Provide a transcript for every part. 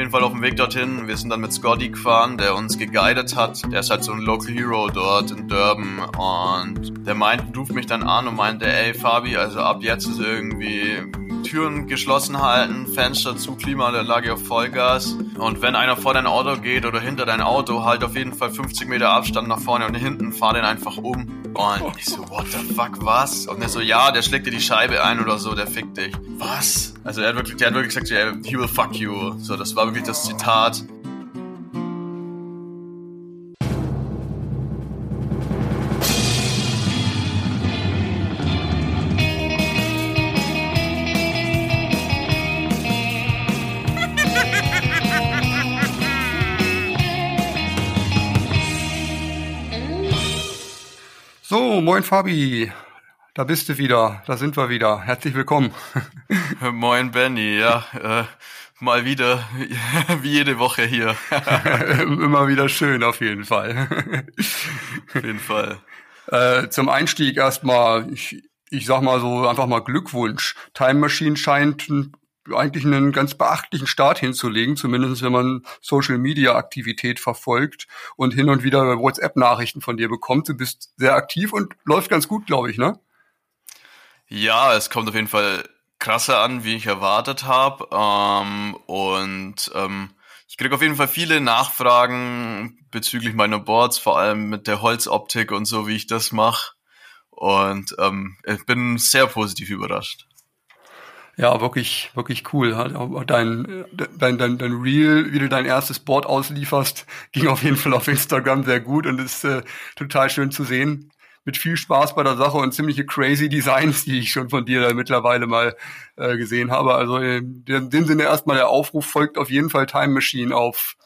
jeden Fall auf dem Weg dorthin. Wir sind dann mit Scotty gefahren, der uns geguidet hat. Der ist halt so ein Local Hero dort in Durban und der meint, ruft mich dann an und meinte, ey Fabi, also ab jetzt ist irgendwie Türen geschlossen halten, Fenster zu, Klimaanlage auf Vollgas. Und wenn einer vor dein Auto geht oder hinter dein Auto, halt auf jeden Fall 50 Meter Abstand nach vorne und hinten, fahr den einfach um. Und ich so, what the fuck, was? Und er so, ja, der schlägt dir die Scheibe ein oder so, der fickt dich. Was? Also er hat wirklich, der hat wirklich gesagt, yeah, he will fuck you. So, das war wirklich das Zitat. So, moin Fabi. Da bist du wieder, da sind wir wieder. Herzlich willkommen. Moin Benny, ja, äh, mal wieder, wie jede Woche hier. Immer wieder schön, auf jeden Fall. auf jeden Fall. Äh, zum Einstieg erstmal, ich, ich sag mal so einfach mal Glückwunsch. Time Machine scheint ein eigentlich einen ganz beachtlichen Start hinzulegen, zumindest wenn man Social Media Aktivität verfolgt und hin und wieder WhatsApp Nachrichten von dir bekommt. Du bist sehr aktiv und läuft ganz gut, glaube ich, ne? Ja, es kommt auf jeden Fall krasser an, wie ich erwartet habe. Ähm, und ähm, ich kriege auf jeden Fall viele Nachfragen bezüglich meiner Boards, vor allem mit der Holzoptik und so, wie ich das mache. Und ähm, ich bin sehr positiv überrascht. Ja, wirklich, wirklich cool. Dein, dein, dein, dein Reel, wie du dein erstes Board auslieferst, ging auf jeden Fall auf Instagram sehr gut und ist äh, total schön zu sehen. Mit viel Spaß bei der Sache und ziemliche crazy Designs, die ich schon von dir mittlerweile mal äh, gesehen habe. Also in dem Sinne erstmal der Aufruf folgt auf jeden Fall Time Machine auf,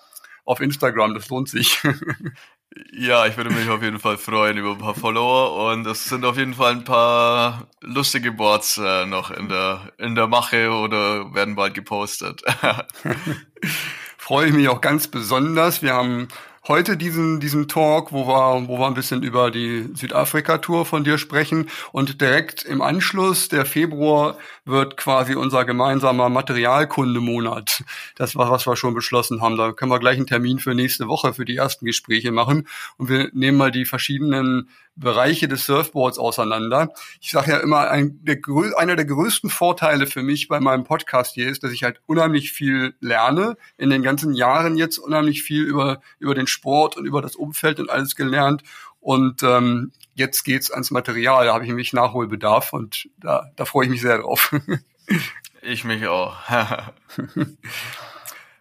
auf Instagram. Das lohnt sich. Ja, ich würde mich auf jeden Fall freuen über ein paar Follower und es sind auf jeden Fall ein paar lustige Boards äh, noch in der, in der Mache oder werden bald gepostet. Freue ich mich auch ganz besonders. Wir haben heute diesen, diesen Talk, wo wir, wo wir ein bisschen über die Südafrika-Tour von dir sprechen. Und direkt im Anschluss, der Februar, wird quasi unser gemeinsamer Materialkundemonat. Das war, was wir schon beschlossen haben. Da können wir gleich einen Termin für nächste Woche für die ersten Gespräche machen. Und wir nehmen mal die verschiedenen Bereiche des Surfboards auseinander. Ich sage ja immer, ein, der, einer der größten Vorteile für mich bei meinem Podcast hier ist, dass ich halt unheimlich viel lerne. In den ganzen Jahren jetzt unheimlich viel über, über den Sport und über das Umfeld und alles gelernt. Und ähm, jetzt geht's ans Material. Da habe ich nämlich Nachholbedarf und da, da freue ich mich sehr drauf. ich mich auch.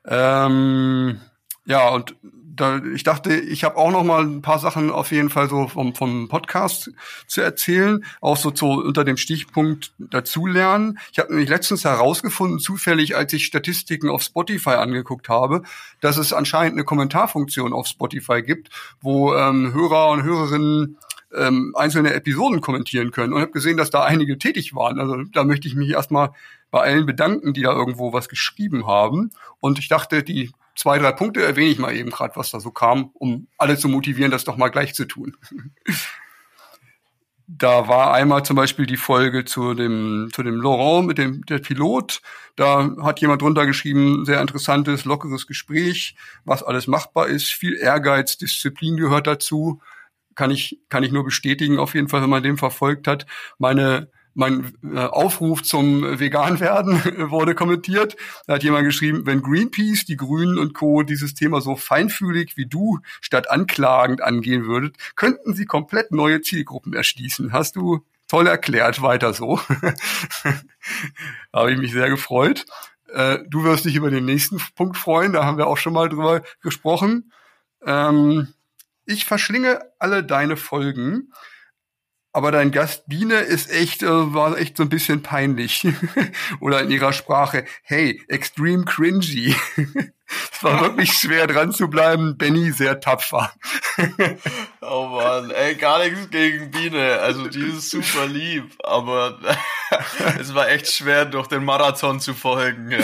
ähm, ja, und da, ich dachte, ich habe auch noch mal ein paar Sachen auf jeden Fall so vom, vom Podcast zu erzählen, auch so zu, unter dem Stichpunkt dazulernen. Ich habe nämlich letztens herausgefunden, zufällig, als ich Statistiken auf Spotify angeguckt habe, dass es anscheinend eine Kommentarfunktion auf Spotify gibt, wo ähm, Hörer und Hörerinnen ähm, einzelne Episoden kommentieren können und habe gesehen, dass da einige tätig waren. Also da möchte ich mich erstmal bei allen bedanken, die da irgendwo was geschrieben haben. Und ich dachte, die zwei, drei Punkte erwähne ich mal eben gerade, was da so kam, um alle zu motivieren, das doch mal gleich zu tun. da war einmal zum Beispiel die Folge zu dem, zu dem Laurent mit dem, der Pilot. Da hat jemand drunter geschrieben, sehr interessantes, lockeres Gespräch, was alles machbar ist. Viel Ehrgeiz, Disziplin gehört dazu. Kann ich, kann ich nur bestätigen, auf jeden Fall, wenn man den verfolgt hat. Meine mein äh, Aufruf zum Veganwerden wurde kommentiert. Da hat jemand geschrieben, wenn Greenpeace, die Grünen und Co. dieses Thema so feinfühlig wie du statt anklagend angehen würdet, könnten sie komplett neue Zielgruppen erschließen. Hast du toll erklärt, weiter so. habe ich mich sehr gefreut. Äh, du wirst dich über den nächsten Punkt freuen, da haben wir auch schon mal drüber gesprochen. Ähm, ich verschlinge alle deine Folgen aber dein Gast Biene ist echt, äh, war echt so ein bisschen peinlich. Oder in ihrer Sprache, hey, extreme cringy. es war wirklich schwer dran zu bleiben. Benny sehr tapfer. oh man, ey, gar nichts gegen Biene. Also die ist super lieb, aber es war echt schwer, durch den Marathon zu folgen. Ja,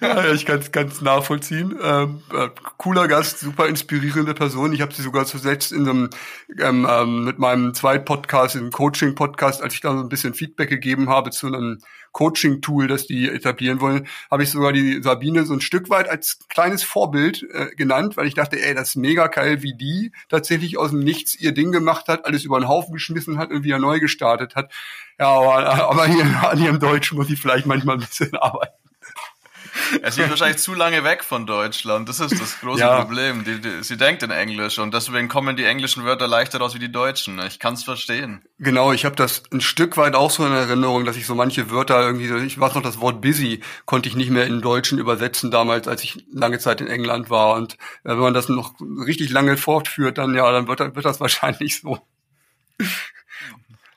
ja ich kann es ganz nachvollziehen. Ähm, äh, cooler Gast, super inspirierende Person. Ich habe sie sogar zuletzt in einem ähm, ähm, mit meinem zweiten Podcast, im Coaching-Podcast, als ich da so ein bisschen Feedback gegeben habe zu einem Coaching-Tool, das die etablieren wollen, habe ich sogar die Sabine so ein Stück weit als kleines Vorbild äh, genannt, weil ich dachte, ey, das ist mega geil, wie die tatsächlich aus dem Nichts ihr Ding gemacht hat, alles über den Haufen geschmissen hat und wieder neu gestartet hat. Ja, aber, aber hier an ihrem Deutsch muss ich vielleicht manchmal ein bisschen arbeiten. Er ist wahrscheinlich zu lange weg von Deutschland. Das ist das große ja. Problem. Die, die, sie denkt in Englisch und deswegen kommen die englischen Wörter leichter raus wie die deutschen. Ich kann es verstehen. Genau, ich habe das ein Stück weit auch so in Erinnerung, dass ich so manche Wörter irgendwie, ich weiß noch, das Wort busy konnte ich nicht mehr in Deutschen übersetzen damals, als ich lange Zeit in England war. Und äh, wenn man das noch richtig lange fortführt, dann ja, dann wird, wird das wahrscheinlich so.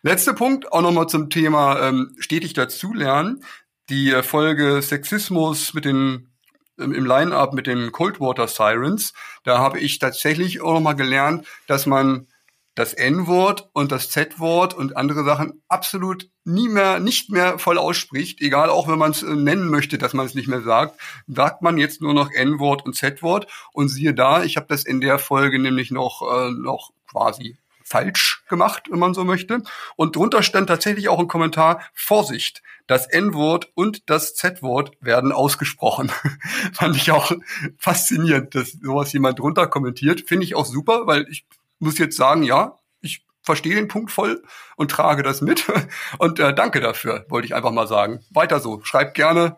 Letzter Punkt, auch nochmal zum Thema ähm, stetig dazulernen die Folge Sexismus mit den im Line-up mit den Coldwater Sirens, da habe ich tatsächlich auch nochmal gelernt, dass man das N-Wort und das Z-Wort und andere Sachen absolut nie mehr, nicht mehr voll ausspricht, egal auch wenn man es äh, nennen möchte, dass man es nicht mehr sagt, sagt man jetzt nur noch N-Wort und Z-Wort. Und siehe da, ich habe das in der Folge nämlich noch, äh, noch quasi falsch gemacht, wenn man so möchte. Und drunter stand tatsächlich auch ein Kommentar, Vorsicht, das N-Wort und das Z-Wort werden ausgesprochen. Fand ich auch faszinierend, dass sowas jemand drunter kommentiert. Finde ich auch super, weil ich muss jetzt sagen, ja, ich verstehe den Punkt voll und trage das mit. Und äh, danke dafür, wollte ich einfach mal sagen. Weiter so. Schreibt gerne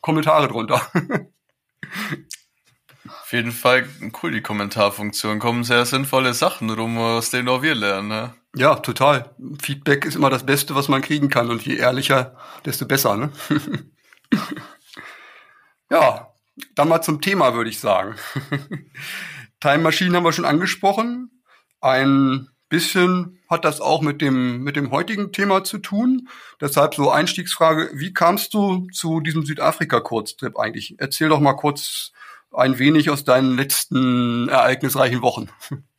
Kommentare drunter. Auf jeden Fall cool, die Kommentarfunktion. Kommen sehr sinnvolle Sachen rum, aus denen auch wir lernen. Ne? Ja, total. Feedback ist immer das Beste, was man kriegen kann. Und je ehrlicher, desto besser. Ne? ja, dann mal zum Thema, würde ich sagen. Time Machine haben wir schon angesprochen. Ein bisschen hat das auch mit dem, mit dem heutigen Thema zu tun. Deshalb so Einstiegsfrage, wie kamst du zu diesem Südafrika-Kurztrip eigentlich? Erzähl doch mal kurz ein wenig aus deinen letzten ereignisreichen Wochen.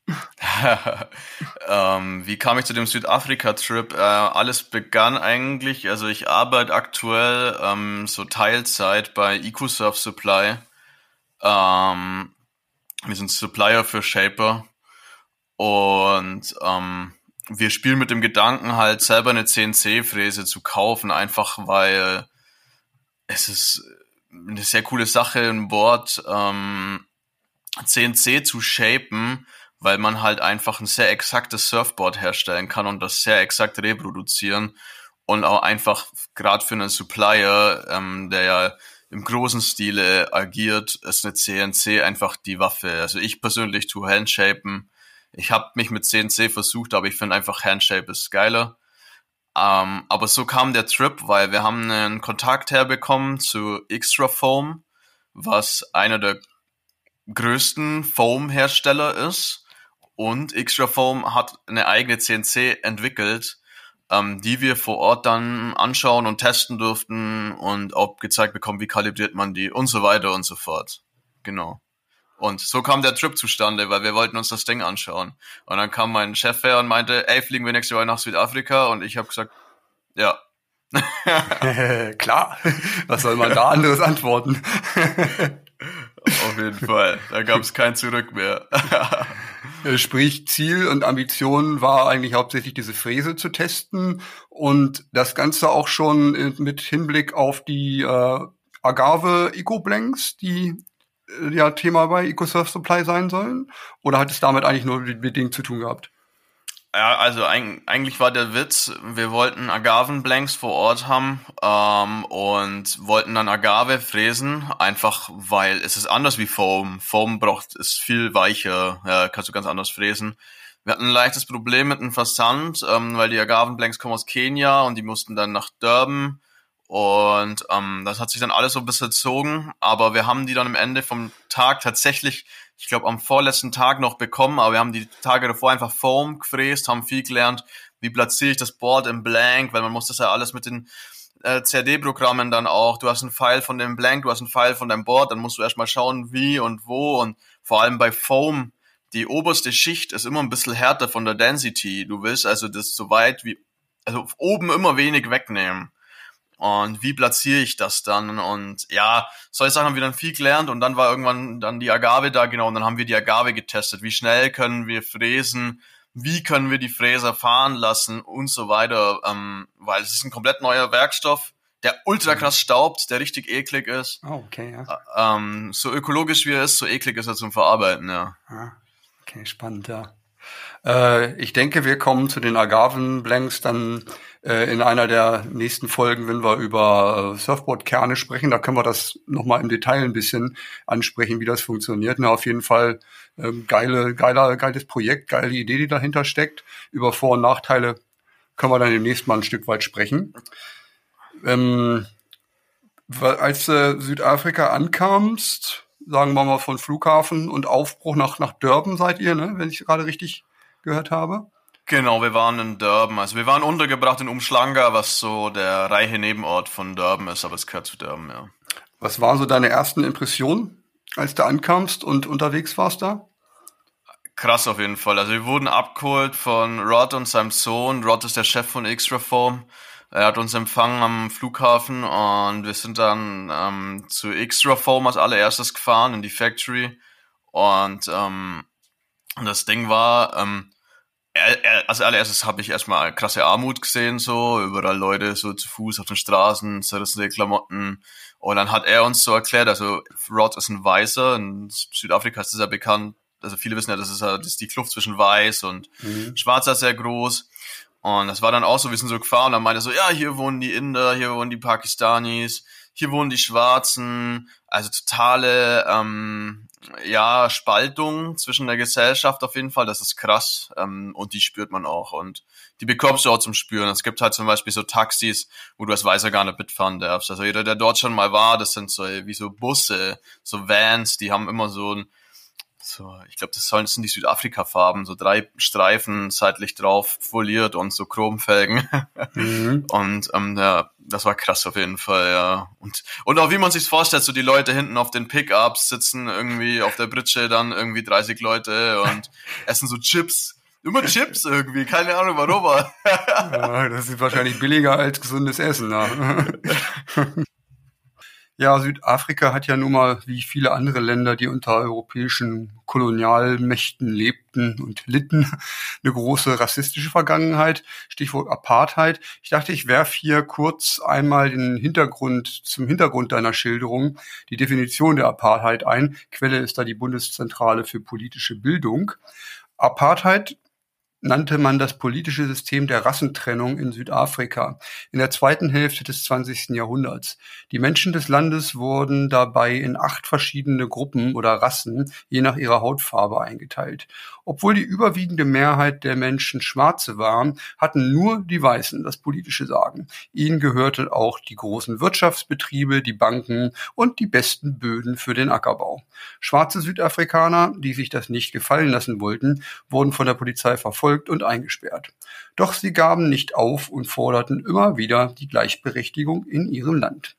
ähm, wie kam ich zu dem Südafrika-Trip? Äh, alles begann eigentlich, also ich arbeite aktuell ähm, so Teilzeit bei EcoSurf Supply. Ähm, wir sind Supplier für Shaper und ähm, wir spielen mit dem Gedanken halt selber eine CNC-Fräse zu kaufen, einfach weil es ist eine sehr coole Sache, ein Board ähm, CNC zu shapen, weil man halt einfach ein sehr exaktes Surfboard herstellen kann und das sehr exakt reproduzieren und auch einfach gerade für einen Supplier, ähm, der ja im großen Stile agiert, ist eine CNC einfach die Waffe. Also ich persönlich tue Handshapen. Ich habe mich mit CNC versucht, aber ich finde einfach Handshape ist geiler. Ähm, aber so kam der Trip, weil wir haben einen Kontakt herbekommen zu Extra Foam, was einer der größten Foam-Hersteller ist. Und Extra Foam hat eine eigene CNC entwickelt, ähm, die wir vor Ort dann anschauen und testen durften und auch gezeigt bekommen, wie kalibriert man die und so weiter und so fort. Genau. Und so kam der Trip zustande, weil wir wollten uns das Ding anschauen. Und dann kam mein Chef her und meinte, ey, fliegen wir nächste Woche nach Südafrika? Und ich habe gesagt, ja. Klar, was soll man da anderes antworten? Auf jeden Fall, da gab es kein Zurück mehr. Sprich, Ziel und Ambition war eigentlich hauptsächlich diese Fräse zu testen und das Ganze auch schon mit Hinblick auf die äh, Agave Eco Blanks, die äh, ja Thema bei EcoSurf Supply sein sollen? Oder hat es damit eigentlich nur mit Dingen zu tun gehabt? Ja, also eigentlich war der Witz, wir wollten Agavenblanks vor Ort haben ähm, und wollten dann Agave fräsen, einfach weil es ist anders wie Foam. Foam braucht ist viel weicher, ja, kannst du ganz anders fräsen. Wir hatten ein leichtes Problem mit dem Versand, ähm, weil die Agavenblanks kommen aus Kenia und die mussten dann nach Durban und ähm, das hat sich dann alles so ein bisschen gezogen, aber wir haben die dann am Ende vom Tag tatsächlich, ich glaube am vorletzten Tag noch bekommen, aber wir haben die Tage davor einfach Foam gefräst, haben viel gelernt, wie platziere ich das Board im Blank, weil man muss das ja alles mit den äh, CAD-Programmen dann auch, du hast einen Pfeil von dem Blank, du hast einen Pfeil von deinem Board, dann musst du erstmal schauen, wie und wo. Und vor allem bei Foam, die oberste Schicht ist immer ein bisschen härter von der Density. Du willst also das so weit wie, also oben immer wenig wegnehmen und wie platziere ich das dann und ja, solche Sachen haben wir dann viel gelernt und dann war irgendwann dann die Agave da genau und dann haben wir die Agave getestet, wie schnell können wir fräsen, wie können wir die Fräser fahren lassen und so weiter, ähm, weil es ist ein komplett neuer Werkstoff, der ultra krass staubt, der richtig eklig ist. Oh, okay, ja. Ä- Ähm, so ökologisch wie er ist, so eklig ist er zum Verarbeiten, ja. Ah, okay, spannend, ja. Äh, ich denke, wir kommen zu den Agavenblanks dann äh, in einer der nächsten Folgen, wenn wir über äh, Surfboard-Kerne sprechen. Da können wir das nochmal im Detail ein bisschen ansprechen, wie das funktioniert. Na, auf jeden Fall ähm, geile, geiler, geiles Projekt, geile Idee, die dahinter steckt. Über Vor- und Nachteile können wir dann demnächst mal ein Stück weit sprechen. Ähm, als du Südafrika ankamst, sagen wir mal von Flughafen und Aufbruch nach, nach Durban seid ihr, ne? wenn ich gerade richtig gehört habe. Genau, wir waren in Durban. Also wir waren untergebracht in Umschlanga, was so der reiche Nebenort von Durban ist, aber es gehört zu Durban, ja. Was waren so deine ersten Impressionen, als du ankamst und unterwegs warst da? Krass auf jeden Fall. Also wir wurden abgeholt von Rod und seinem Sohn. Rod ist der Chef von Xtraform. Er hat uns empfangen am Flughafen und wir sind dann ähm, zu Xtraform als allererstes gefahren in die Factory. Und ähm, das Ding war, ähm, als allererstes habe ich erstmal krasse Armut gesehen, so überall Leute so zu Fuß auf den Straßen, zerrissene Klamotten. Und dann hat er uns so erklärt, also Rod ist ein Weißer, in Südafrika ist das ja bekannt, also viele wissen ja, das ist, ja- das ist die Kluft zwischen Weiß und Schwarzer sehr groß. Und das war dann auch so, wir sind so gefahren und dann meinte er so, ja, hier wohnen die Inder, hier wohnen die Pakistanis, hier wohnen die Schwarzen. Also totale, ähm, ja, Spaltung zwischen der Gesellschaft auf jeden Fall, das ist krass. Ähm, und die spürt man auch und die bekommst du auch zum Spüren. Es gibt halt zum Beispiel so Taxis, wo du als Weißer gar nicht mitfahren darfst. Also jeder, der dort schon mal war, das sind so wie so Busse, so Vans, die haben immer so ein so, ich glaube, das sollen das sind die Südafrika-Farben, so drei Streifen seitlich drauf foliert und so Chromfelgen. Mhm. Und ähm, ja, das war krass auf jeden Fall, ja. Und, und auch wie man sich's vorstellt, so die Leute hinten auf den Pickups sitzen irgendwie auf der Britsche dann irgendwie 30 Leute und essen so Chips. Immer Chips irgendwie, keine Ahnung warum, Ja, das ist wahrscheinlich billiger als gesundes Essen. Ne? Ja, Südafrika hat ja nun mal, wie viele andere Länder, die unter europäischen Kolonialmächten lebten und litten, eine große rassistische Vergangenheit. Stichwort Apartheid. Ich dachte, ich werf hier kurz einmal den Hintergrund zum Hintergrund deiner Schilderung, die Definition der Apartheid ein. Quelle ist da die Bundeszentrale für politische Bildung. Apartheid nannte man das politische System der Rassentrennung in Südafrika in der zweiten Hälfte des 20. Jahrhunderts. Die Menschen des Landes wurden dabei in acht verschiedene Gruppen oder Rassen je nach ihrer Hautfarbe eingeteilt. Obwohl die überwiegende Mehrheit der Menschen Schwarze waren, hatten nur die Weißen das politische Sagen. Ihnen gehörten auch die großen Wirtschaftsbetriebe, die Banken und die besten Böden für den Ackerbau. Schwarze Südafrikaner, die sich das nicht gefallen lassen wollten, wurden von der Polizei verfolgt und eingesperrt. Doch sie gaben nicht auf und forderten immer wieder die Gleichberechtigung in ihrem Land.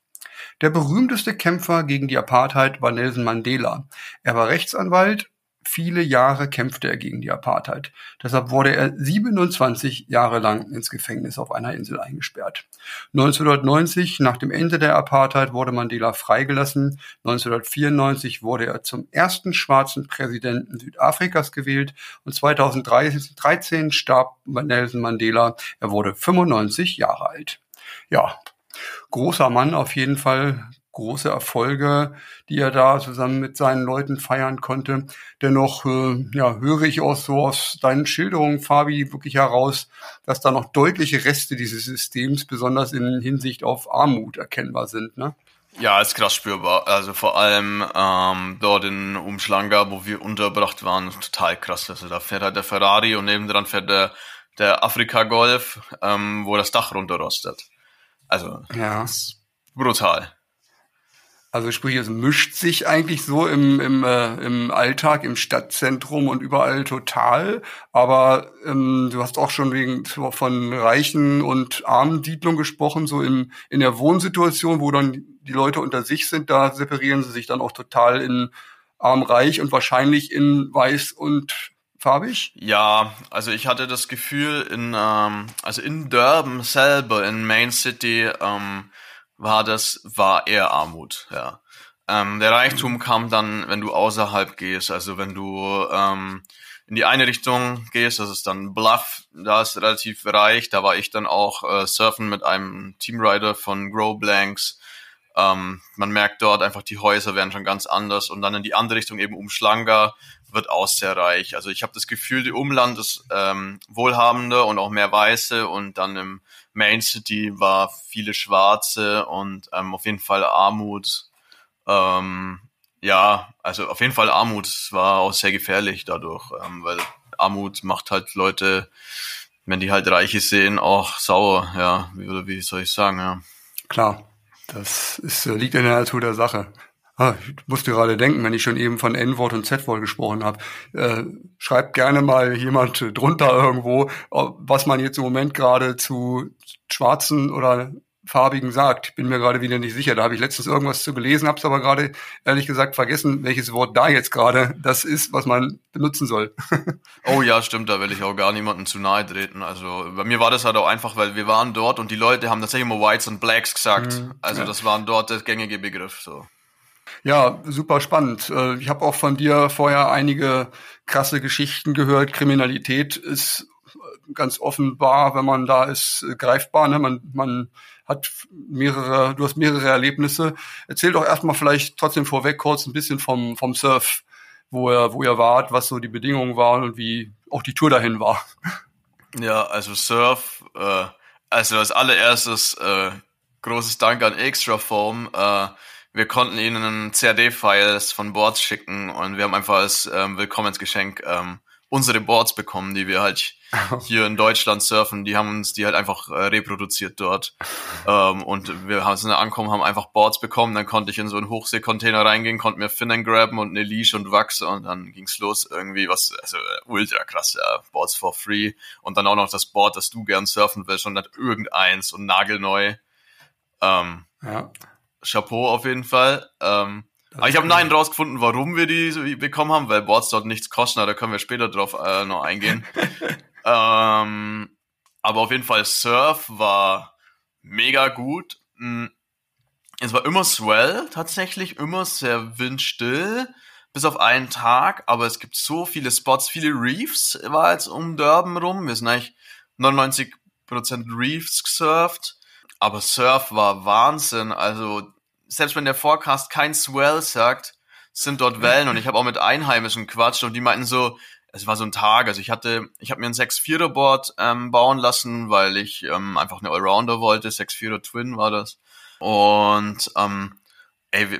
Der berühmteste Kämpfer gegen die Apartheid war Nelson Mandela. Er war Rechtsanwalt. Viele Jahre kämpfte er gegen die Apartheid. Deshalb wurde er 27 Jahre lang ins Gefängnis auf einer Insel eingesperrt. 1990, nach dem Ende der Apartheid, wurde Mandela freigelassen. 1994 wurde er zum ersten schwarzen Präsidenten Südafrikas gewählt und 2013 starb Nelson Mandela. Er wurde 95 Jahre alt. Ja, großer Mann auf jeden Fall, große Erfolge, die er da zusammen mit seinen Leuten feiern konnte. Dennoch äh, ja, höre ich auch so aus deinen Schilderungen, Fabi, wirklich heraus, dass da noch deutliche Reste dieses Systems, besonders in Hinsicht auf Armut, erkennbar sind. Ne? ja, ist krass spürbar. Also vor allem ähm, dort in Umschlanga, wo wir untergebracht waren, total krass. Also da fährt halt der Ferrari und nebendran fährt der, der Afrika Golf, ähm, wo das Dach runterrostet. Also Ja. brutal. Also sprich, es mischt sich eigentlich so im, im, äh, im Alltag, im Stadtzentrum und überall total. Aber ähm, du hast auch schon wegen von reichen und armen Siedlungen gesprochen, so im, in der Wohnsituation, wo dann die Leute unter sich sind, da separieren sie sich dann auch total in arm-reich und wahrscheinlich in weiß und farbig. Ja, also ich hatte das Gefühl, in, ähm, also in Durban selber, in Main City, ähm, war das, war eher Armut, ja. Ähm, der Reichtum kam dann, wenn du außerhalb gehst, also wenn du ähm, in die eine Richtung gehst, das ist dann Bluff, da ist relativ reich. Da war ich dann auch äh, surfen mit einem Teamrider von Grow Blanks. Ähm, man merkt dort einfach, die Häuser werden schon ganz anders. Und dann in die andere Richtung eben um Schlanga wird auch sehr reich. Also ich habe das Gefühl, die Umland ist ähm, wohlhabender und auch mehr Weiße. Und dann im Main City war viele Schwarze und ähm, auf jeden Fall Armut. Ähm, ja, also auf jeden Fall Armut war auch sehr gefährlich dadurch, ähm, weil Armut macht halt Leute, wenn die halt Reiche sehen, auch sauer, ja, wie, wie soll ich sagen, ja. Klar, das ist, liegt in der Natur der Sache. Ah, ich musste gerade denken, wenn ich schon eben von N-Wort und Z-Wort gesprochen habe. Äh, schreibt gerne mal jemand drunter irgendwo, was man jetzt im Moment gerade zu schwarzen oder farbigen sagt. Bin mir gerade wieder nicht sicher. Da habe ich letztens irgendwas zu gelesen, habe es aber gerade ehrlich gesagt vergessen, welches Wort da jetzt gerade das ist, was man benutzen soll. oh ja, stimmt, da will ich auch gar niemandem zu nahe treten. Also bei mir war das halt auch einfach, weil wir waren dort und die Leute haben tatsächlich immer Whites und Blacks gesagt. Mhm, also ja. das waren dort der gängige Begriff. So. Ja, super spannend. Äh, ich habe auch von dir vorher einige krasse Geschichten gehört. Kriminalität ist ganz offenbar, wenn man da ist, greifbar. Ne? Man, man hat mehrere, du hast mehrere Erlebnisse. Erzähl doch erstmal vielleicht trotzdem vorweg kurz ein bisschen vom, vom Surf, wo ihr, wo ihr wart, was so die Bedingungen waren und wie auch die Tour dahin war. Ja, also Surf, äh, also als allererstes äh, großes Dank an Extraform. Äh, wir konnten ihnen CAD-Files von Boards schicken und wir haben einfach als ähm, Willkommensgeschenk ähm, unsere Boards bekommen, die wir halt hier in Deutschland surfen. Die haben uns die halt einfach äh, reproduziert dort. ähm, und wir haben sind angekommen, haben einfach Boards bekommen. Dann konnte ich in so einen Hochseekontainer reingehen, konnte mir Finnen graben und eine Leash und Wachs und dann ging's los irgendwie was, also äh, ultra krass, ja, Boards for free. Und dann auch noch das Board, das du gern surfen willst und nicht irgendeins und nagelneu. Ähm, ja. Chapeau auf jeden Fall. Ähm, aber ich habe nein rausgefunden, warum wir die bekommen haben, weil Boards dort nichts kosten, da können wir später drauf äh, noch eingehen. ähm, aber auf jeden Fall Surf war mega gut. Hm, es war immer swell, tatsächlich, immer sehr windstill, bis auf einen Tag, aber es gibt so viele Spots, viele Reefs war jetzt um Durban rum. Wir sind eigentlich 99% Reefs gesurft, aber Surf war Wahnsinn. Also selbst wenn der Forecast kein Swell sagt, sind dort Wellen. Und ich habe auch mit Einheimischen quatscht und die meinten so, es war so ein Tag, also ich hatte, ich habe mir ein 6-4er Board ähm, bauen lassen, weil ich ähm, einfach eine Allrounder wollte, 6-4er Twin war das. Und ähm, ey,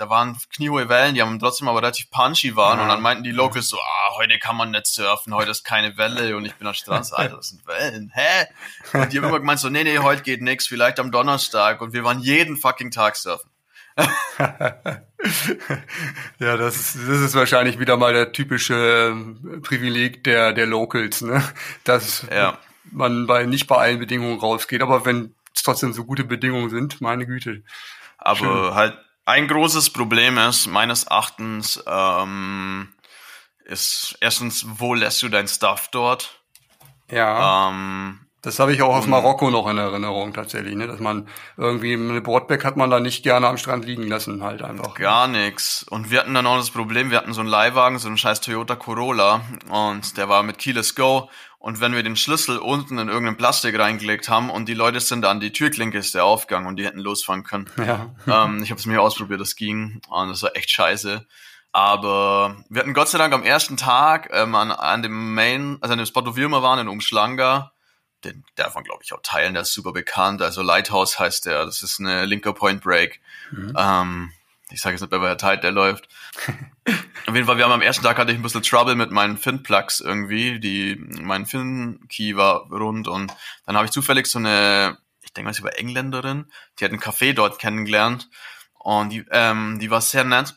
da waren kniehohe Wellen, die haben trotzdem aber relativ punchy waren ja. und dann meinten die Locals so, ah, heute kann man nicht surfen, heute ist keine Welle und ich bin am Strand, so, Alter, das sind Wellen, hä? Und die haben immer gemeint so, nee, nee, heute geht nix, vielleicht am Donnerstag und wir waren jeden fucking Tag surfen. ja, das ist, das ist wahrscheinlich wieder mal der typische ähm, Privileg der, der Locals, ne? Dass ja. man bei, nicht bei allen Bedingungen rausgeht, aber wenn es trotzdem so gute Bedingungen sind, meine Güte. Aber Schön. halt ein großes Problem ist, meines Erachtens, ähm, ist erstens, wo lässt du dein Stuff dort? Ja. Ähm, das habe ich auch aus Marokko noch in Erinnerung tatsächlich, ne? dass man irgendwie eine Boardback hat man da nicht gerne am Strand liegen lassen, halt einfach. Gar nix. Und wir hatten dann auch das Problem, wir hatten so einen Leihwagen, so einen scheiß Toyota Corolla und der war mit Keyless Go und wenn wir den Schlüssel unten in irgendein Plastik reingelegt haben und die Leute sind an die Türklinke ist der Aufgang und die hätten losfahren können. Ja. ähm, ich habe es mir ausprobiert, das ging und das war echt scheiße. Aber wir hatten Gott sei Dank am ersten Tag ähm, an, an dem Main, also an dem Spot, wo wir immer waren, in Umschlanga, den darf man glaube ich auch teilen, der ist super bekannt. Also Lighthouse heißt der, das ist eine linker Point Break. Mhm. Ähm, ich sage jetzt nicht, bei welcher Tide der läuft. Auf jeden Fall, wir haben am ersten Tag hatte ich ein bisschen Trouble mit meinen Fin-Plugs irgendwie. Die, mein Fin-Key war rund und dann habe ich zufällig so eine, ich denke mal, sie war Engländerin, die hat einen Café dort kennengelernt und die, ähm, die war sehr nett.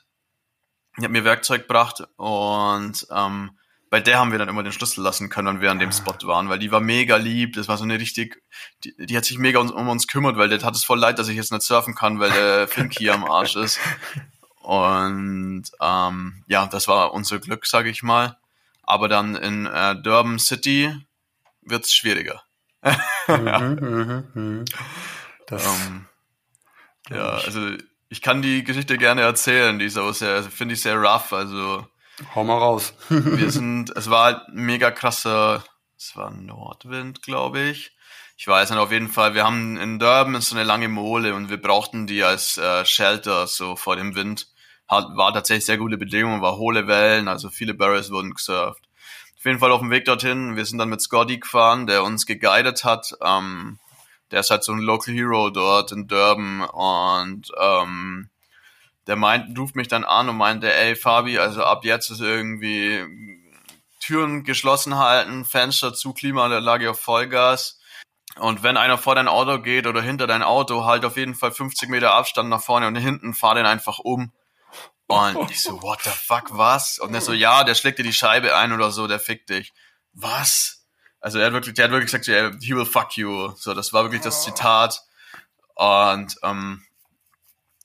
Die hat mir Werkzeug gebracht und ähm, bei der haben wir dann immer den Schlüssel lassen können, wenn wir an dem ah. Spot waren, weil die war mega lieb, das war so eine richtig, die, die hat sich mega um, um uns kümmert, weil der hat es voll leid, dass ich jetzt nicht surfen kann, weil der Finky am Arsch ist. Und ähm, ja, das war unser Glück, sage ich mal. Aber dann in äh, Durban City wird's schwieriger. mhm, mh, mh. Das, ähm, ja, also ich kann die Geschichte gerne erzählen, die ist aber sehr, finde ich sehr rough, also Hau mal raus. wir sind, es war halt mega krasser, es war Nordwind, glaube ich. Ich weiß nicht, auf jeden Fall, wir haben in Durban so eine lange Mole und wir brauchten die als äh, Shelter so vor dem Wind. Hat, war tatsächlich sehr gute Bedingungen, war hohle Wellen, also viele Barrels wurden gesurft. Auf jeden Fall auf dem Weg dorthin, wir sind dann mit Scotty gefahren, der uns geguidet hat. Ähm, der ist halt so ein Local Hero dort in Durban und ähm, der meint, ruft mich dann an und meinte, ey Fabi, also ab jetzt ist irgendwie Türen geschlossen halten, Fenster zu, Klimaanlage auf Vollgas. Und wenn einer vor dein Auto geht oder hinter dein Auto, halt auf jeden Fall 50 Meter Abstand nach vorne und hinten, fahr den einfach um. Und ich so, what the fuck, was? Und er so, ja, der schlägt dir die Scheibe ein oder so, der fickt dich. Was? Also er hat wirklich, der hat wirklich gesagt, he will fuck you. So, das war wirklich das Zitat. Und ähm,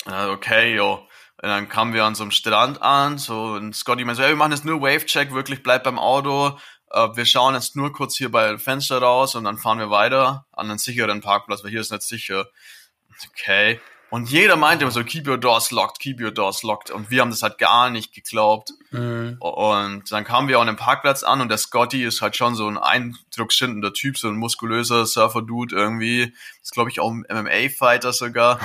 okay, yo. Und dann kamen wir an so einem Strand an, so und Scotty meinte so, hey, wir machen jetzt nur Wave-Check, wirklich bleib beim Auto. Äh, wir schauen jetzt nur kurz hier bei Fenster raus und dann fahren wir weiter an einen sicheren Parkplatz, weil hier ist nicht sicher. Okay. Und jeder meinte immer so, keep your doors locked, keep your doors locked. Und wir haben das halt gar nicht geglaubt. Mhm. Und dann kamen wir auch an den Parkplatz an und der Scotty ist halt schon so ein eindrucksschindender Typ, so ein muskulöser Surfer-Dude irgendwie. ist, glaube ich, auch ein MMA-Fighter sogar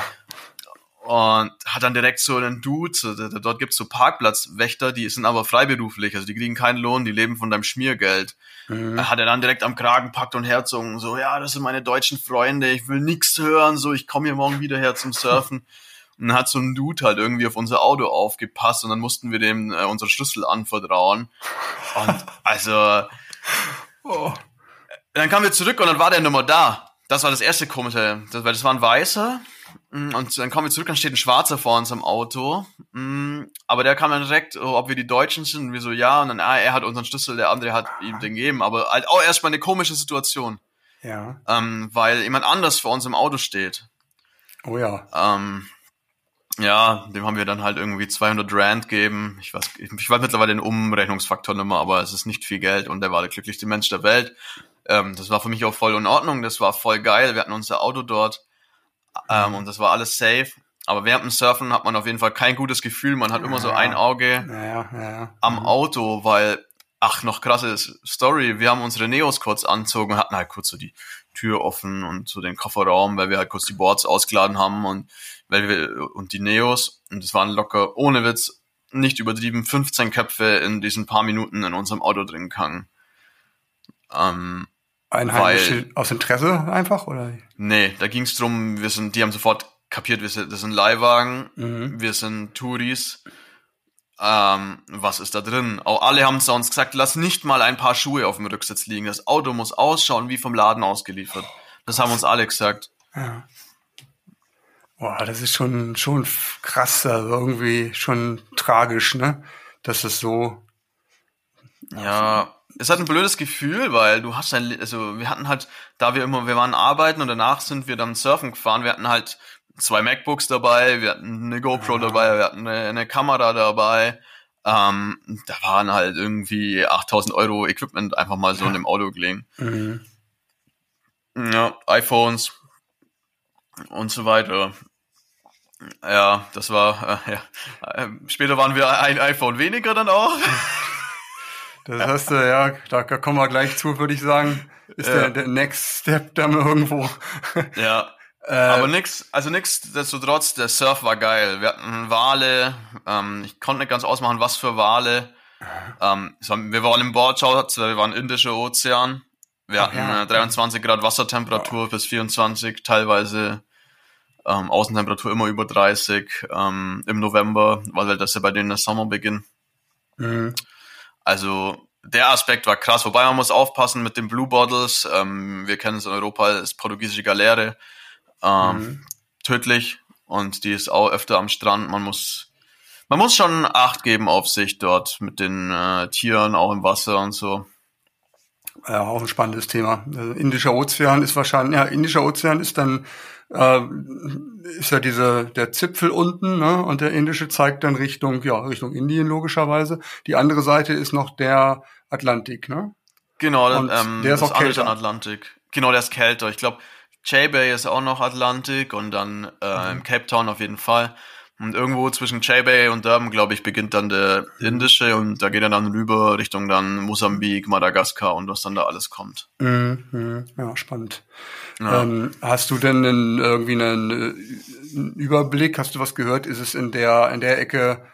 und hat dann direkt so einen Dude, so, dort gibt's so Parkplatzwächter, die sind aber freiberuflich, also die kriegen keinen Lohn, die leben von deinem Schmiergeld. Mhm. Hat er dann direkt am Kragen packt und herzogen, so, ja, das sind meine deutschen Freunde, ich will nix hören, so, ich komme hier morgen wieder her zum Surfen. Und dann hat so ein Dude halt irgendwie auf unser Auto aufgepasst und dann mussten wir dem äh, unsere Schlüssel anvertrauen. Und also, oh. dann kamen wir zurück und dann war der Nummer da. Das war das erste komische, das, weil das war ein Weißer, und dann kommen wir zurück, dann steht ein Schwarzer vor uns im Auto. Mm, aber der kam dann direkt, oh, ob wir die Deutschen sind. Und wir so, ja. Und dann, ah, er hat unseren Schlüssel, der andere hat ihm den gegeben. Aber halt auch erstmal eine komische Situation. Ja. Ähm, weil jemand anders vor uns im Auto steht. Oh ja. Ähm, ja, dem haben wir dann halt irgendwie 200 Rand gegeben. Ich weiß, ich, ich weiß mittlerweile den Umrechnungsfaktor nicht mehr, aber es ist nicht viel Geld und der war der glücklichste Mensch der Welt. Ähm, das war für mich auch voll in Ordnung, das war voll geil. Wir hatten unser Auto dort ähm, und das war alles safe. Aber während dem Surfen hat man auf jeden Fall kein gutes Gefühl. Man hat immer so ein Auge ja, ja. am mhm. Auto, weil, ach, noch krasse Story. Wir haben unsere Neos kurz anzogen und hatten halt kurz so die Tür offen und so den Kofferraum, weil wir halt kurz die Boards ausgeladen haben und weil wir, und die Neos. Und es waren locker, ohne Witz, nicht übertrieben, 15 Köpfe in diesen paar Minuten in unserem Auto drin kann. Ähm, Einheimische aus Interesse einfach, oder? Nee, da ging es drum, wir sind, die haben sofort kapiert, wir sind, das sind Leihwagen, mhm. wir sind Touris. Ähm, was ist da drin? Auch alle haben zu uns gesagt, lass nicht mal ein paar Schuhe auf dem Rücksitz liegen. Das Auto muss ausschauen wie vom Laden ausgeliefert. Das haben uns alle gesagt. Ja. Boah, das ist schon, schon krass, also irgendwie schon tragisch, ne? Dass es so. Ja, es hat ein blödes Gefühl, weil du hast ein, also wir hatten halt, da wir immer, wir waren arbeiten und danach sind wir dann surfen gefahren, wir hatten halt zwei MacBooks dabei, wir hatten eine GoPro ja. dabei, wir hatten eine, eine Kamera dabei, ähm, da waren halt irgendwie 8000 Euro Equipment einfach mal so ja. in dem Auto gelegen. Mhm. Ja, iPhones und so weiter. Ja, das war, äh, ja. Später waren wir ein iPhone weniger dann auch. Das hast du, ja, da kommen wir gleich zu, würde ich sagen. Ist ja. der, der Next Step dann irgendwo. Ja. Äh, Aber nix, also nichtsdestotrotz, der Surf war geil. Wir hatten Wale, ähm, ich konnte nicht ganz ausmachen, was für Wale. Ähm, wir waren im Bordschatz, wir waren Indischer Ozean. Wir hatten ja. 23 Grad Wassertemperatur wow. bis 24, teilweise ähm, Außentemperatur immer über 30 ähm, im November, weil das ja bei denen der Sommer beginnt. Mhm. Also der Aspekt war krass, wobei man muss aufpassen mit den Blue Bottles. Ähm, wir kennen es in Europa als portugiesische Galeere. Ähm, mhm. Tödlich und die ist auch öfter am Strand. Man muss man muss schon Acht geben auf sich dort mit den äh, Tieren, auch im Wasser und so. Ja, auch ein spannendes Thema. Also Indischer Ozean ist wahrscheinlich, ja, Indischer Ozean ist dann äh, ist ja diese der Zipfel unten, ne? Und der indische zeigt dann Richtung, ja, Richtung Indien logischerweise. Die andere Seite ist noch der Atlantik, ne? Genau, Und ähm, der ist auch kälter. Atlantik. Genau, der ist kälter. Ich glaube, J Bay ist auch noch Atlantik und dann äh, mhm. Cape Town auf jeden Fall. Und irgendwo zwischen J-Bay und Durban, glaube ich, beginnt dann der indische und da geht er dann rüber Richtung dann Mosambik, Madagaskar und was dann da alles kommt. Mhm, ja, spannend. Ja. Ähm, hast du denn einen, irgendwie einen, einen, Überblick? Hast du was gehört? Ist es in der, in der Ecke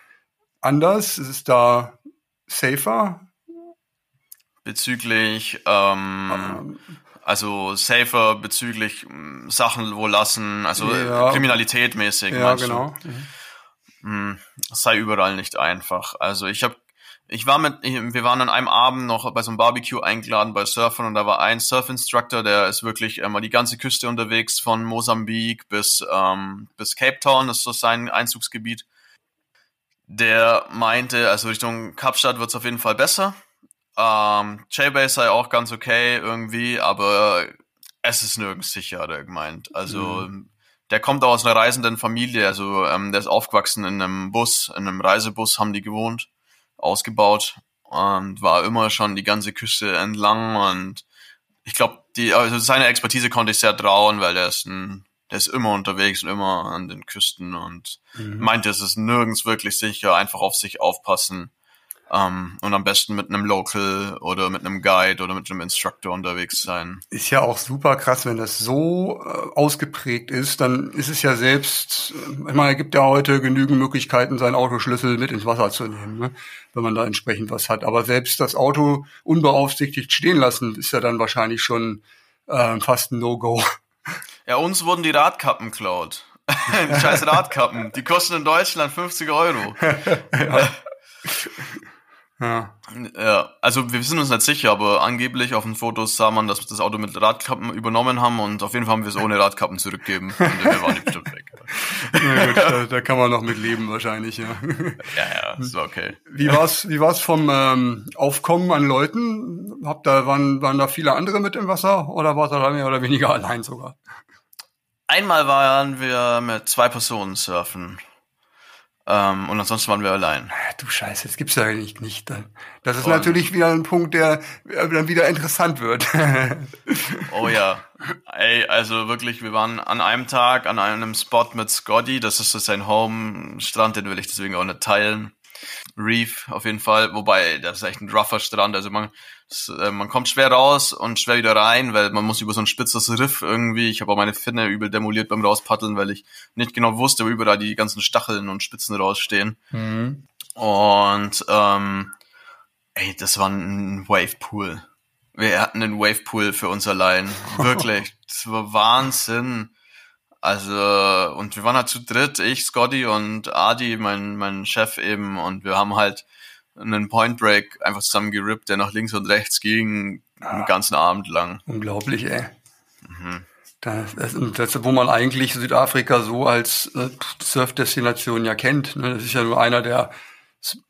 anders? Ist es da safer? Bezüglich, ähm, ähm also safer bezüglich mm, Sachen wo lassen, also ja. Kriminalität mäßig. Ja, genau. Mhm. Es sei überall nicht einfach. Also ich habe ich war mit, wir waren an einem Abend noch bei so einem Barbecue eingeladen bei Surfern und da war ein Surf-Instructor, der ist wirklich immer die ganze Küste unterwegs von Mosambik bis, ähm, bis Cape Town, das ist so sein Einzugsgebiet. Der meinte, also Richtung Kapstadt wird es auf jeden Fall besser. Ähm, J-Base sei auch ganz okay irgendwie, aber es ist nirgends sicher, hat er gemeint. Also mhm. Der kommt aus einer reisenden Familie, also ähm, der ist aufgewachsen in einem Bus, in einem Reisebus haben die gewohnt, ausgebaut und war immer schon die ganze Küste entlang und ich glaube, die, also seine Expertise konnte ich sehr trauen, weil der ist ein, der ist immer unterwegs und immer an den Küsten und mhm. meinte, es ist nirgends wirklich sicher, einfach auf sich aufpassen. Um, und am besten mit einem Local oder mit einem Guide oder mit einem Instructor unterwegs sein. Ist ja auch super krass, wenn das so äh, ausgeprägt ist, dann ist es ja selbst, äh, ich meine, es gibt ja heute genügend Möglichkeiten, seinen Autoschlüssel mit ins Wasser zu nehmen, ne? wenn man da entsprechend was hat. Aber selbst das Auto unbeaufsichtigt stehen lassen, ist ja dann wahrscheinlich schon äh, fast ein No-Go. Ja, uns wurden die Radkappen klaut. die scheiß Radkappen. Die kosten in Deutschland 50 Euro. ja. Ja. ja, also wir sind uns nicht sicher, aber angeblich auf den Fotos sah man, dass wir das Auto mit Radkappen übernommen haben und auf jeden Fall haben wir es ohne Radkappen zurückgeben. Und wir waren bestimmt weg. Ja, gut, da, da, kann man noch mit leben wahrscheinlich, ja. Ja, ja, ist okay. Wie war's, wie war's vom ähm, Aufkommen an Leuten? Habt da, waren, waren da viele andere mit im Wasser oder war da mehr oder weniger allein sogar? Einmal waren wir mit zwei Personen surfen. Ähm, und ansonsten waren wir allein. Du Scheiße, das gibt's ja eigentlich nicht. Das ist und natürlich wieder ein Punkt, der dann wieder interessant wird. oh ja. Ey, also wirklich, wir waren an einem Tag an einem Spot mit Scotty. Das ist so sein Home-Strand, den will ich deswegen auch nicht teilen. Reef auf jeden Fall, wobei das ist echt ein rougher Strand. Also man es, äh, man kommt schwer raus und schwer wieder rein, weil man muss über so ein spitzes Riff irgendwie. Ich habe auch meine Finne übel demoliert beim Rauspaddeln, weil ich nicht genau wusste, wo überall die ganzen Stacheln und Spitzen rausstehen. Mhm. Und ähm, ey, das war ein Wavepool. Wir hatten einen Wavepool für uns allein. Wirklich. das war Wahnsinn. Also, und wir waren halt zu dritt, ich, Scotty und Adi, mein, mein Chef eben, und wir haben halt einen Point Break einfach zusammen gerippt, der nach links und rechts ging, ah, den ganzen Abend lang. Unglaublich, ey. Mhm. Das, das, wo man eigentlich Südafrika so als äh, Surfdestination ja kennt. Ne? Das ist ja nur einer der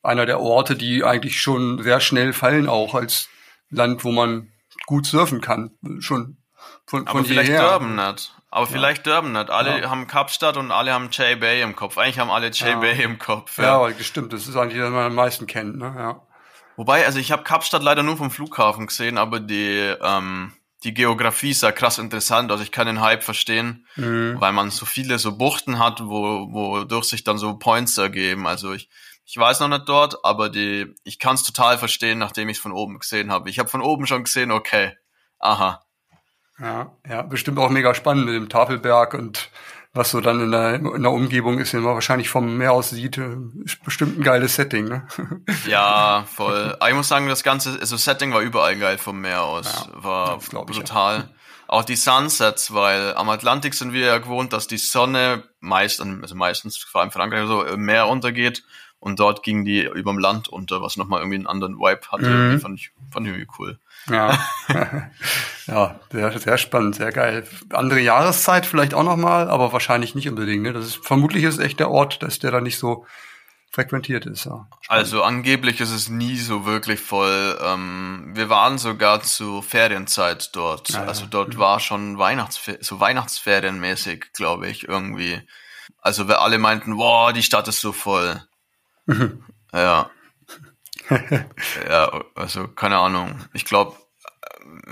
einer der Orte, die eigentlich schon sehr schnell fallen, auch als Land, wo man gut surfen kann. Schon von, von Aber vielleicht. Durban nicht. Aber ja. vielleicht Durban nicht. Alle ja. haben Kapstadt und alle haben J Bay im Kopf. Eigentlich haben alle J ja. Bay im Kopf. Ja, ja stimmt. Das ist eigentlich, das man am meisten kennt. Ne? Ja. Wobei, also ich habe Kapstadt leider nur vom Flughafen gesehen, aber die ähm, die Geografie ist ja krass interessant. Also ich kann den Hype verstehen, mhm. weil man so viele so Buchten hat, wo wodurch sich dann so Points ergeben. Also ich ich weiß noch nicht dort, aber die ich kann es total verstehen, nachdem ich es von oben gesehen habe. Ich habe von oben schon gesehen, okay, aha, ja, ja, bestimmt auch mega spannend mit dem Tafelberg und was so dann in der, in der Umgebung ist, wenn man wahrscheinlich vom Meer aus sieht, äh, ist bestimmt ein geiles Setting, ne? Ja, voll. Aber ich muss sagen, das ganze, also Setting war überall geil vom Meer aus. Ja, war brutal. Ja. Auch die Sunsets, weil am Atlantik sind wir ja gewohnt, dass die Sonne meist, also meistens, vor allem Frankreich, so im Meer untergeht und dort ging die überm Land unter, was nochmal irgendwie einen anderen Vibe hatte. Mhm. Fand ich, fand ich irgendwie cool. Ja, ja sehr, sehr spannend, sehr geil. Andere Jahreszeit vielleicht auch nochmal, aber wahrscheinlich nicht unbedingt. Ne? Das ist, vermutlich ist echt der Ort, dass der da nicht so frequentiert ist. Ja. Also angeblich ist es nie so wirklich voll. Ähm, wir waren sogar zu Ferienzeit dort. Ja, also dort ja. war schon Weihnachtsfer so Weihnachtsferienmäßig, glaube ich, irgendwie. Also wir alle meinten, boah, die Stadt ist so voll. Mhm. Ja. ja, also keine Ahnung. Ich glaube,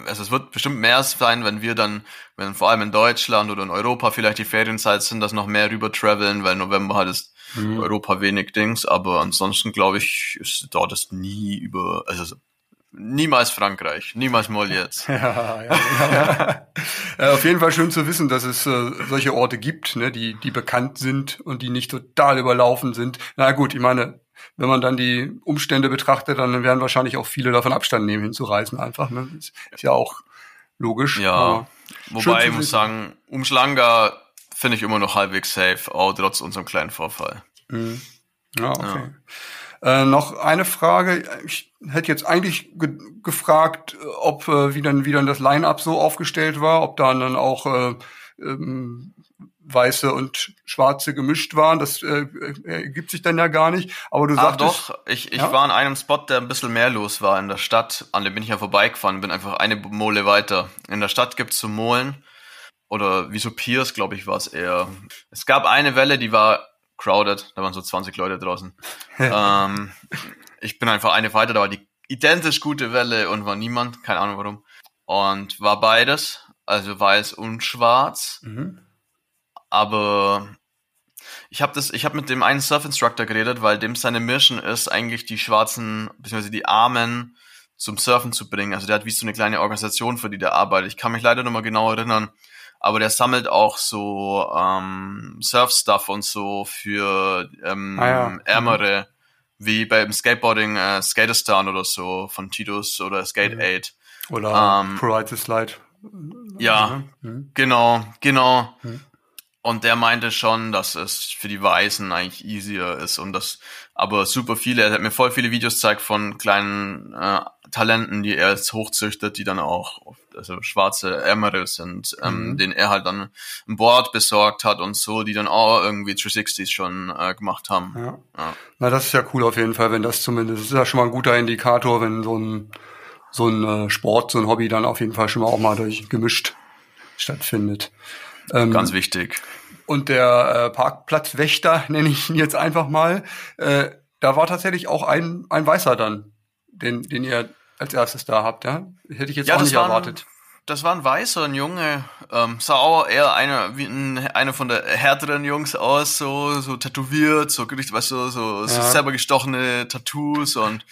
also es wird bestimmt mehr sein, wenn wir dann, wenn vor allem in Deutschland oder in Europa vielleicht die Ferienzeit sind, dass noch mehr rüber traveln, weil November halt ist mhm. Europa wenig Dings, aber ansonsten glaube ich, ist dort ist nie über, also niemals Frankreich, niemals mal jetzt. ja, ja, ja. auf jeden Fall schön zu wissen, dass es äh, solche Orte gibt, ne, die, die bekannt sind und die nicht total überlaufen sind. Na gut, ich meine, wenn man dann die Umstände betrachtet, dann werden wahrscheinlich auch viele davon Abstand nehmen, hinzureisen einfach. Ne? Das ist ja auch logisch. Ja, wobei ich muss sagen, Umschlanga finde ich immer noch halbwegs safe, auch trotz unserem kleinen Vorfall. Mhm. Ja, okay. Ja. Äh, noch eine Frage. Ich hätte jetzt eigentlich ge gefragt, ob äh, wie dann wie dann das Line-up so aufgestellt war, ob da dann auch äh, ähm, Weiße und Schwarze gemischt waren. Das äh, ergibt sich dann ja gar nicht. Aber du ah, sagtest... doch, ich, ich ja? war an einem Spot, der ein bisschen mehr los war in der Stadt. An dem bin ich ja vorbeigefahren, bin einfach eine Mole weiter. In der Stadt gibt's so Molen. Oder wie so Piers, glaube ich, war es eher. Es gab eine Welle, die war crowded. Da waren so 20 Leute draußen. ähm, ich bin einfach eine weiter, da war die identisch gute Welle und war niemand. Keine Ahnung warum. Und war beides. Also weiß und schwarz. Mhm aber ich habe das, ich habe mit dem einen Surf Instructor geredet, weil dem seine Mission ist, eigentlich die Schwarzen bzw. die Armen zum Surfen zu bringen. Also der hat wie so eine kleine Organisation, für die der arbeitet. Ich kann mich leider noch mal genau erinnern, aber der sammelt auch so ähm, Surf-Stuff und so für ähm, ah, ja. Ärmere, mhm. wie beim Skateboarding äh, Skaterstan oder so von Titus oder Skate mhm. Aid. Oder ähm, Provide the Slide. Ja, mhm. genau, genau. Mhm. Und der meinte schon, dass es für die Weißen eigentlich easier ist und das, aber super viele, er hat mir voll viele Videos gezeigt von kleinen äh, Talenten, die er jetzt hochzüchtet, die dann auch, also schwarze Emeralds sind, ähm, mhm. den er halt dann ein Board besorgt hat und so, die dann auch irgendwie 360s schon äh, gemacht haben. Ja. ja. Na, das ist ja cool auf jeden Fall, wenn das zumindest, das ist ja schon mal ein guter Indikator, wenn so ein, so ein äh, Sport, so ein Hobby dann auf jeden Fall schon mal auch mal durch gemischt stattfindet. Ähm, Ganz wichtig. Und der äh, Parkplatzwächter, nenne ich ihn jetzt einfach mal, äh, da war tatsächlich auch ein, ein Weißer dann, den, den ihr als erstes da habt, ja? Hätte ich jetzt ja, auch nicht erwartet. Das war ein Weißer, ein Junge, ähm, sah auch eher einer wie ein, einer von der härteren Jungs aus, so, so tätowiert, so weißt du, so, so ja. selber gestochene Tattoos und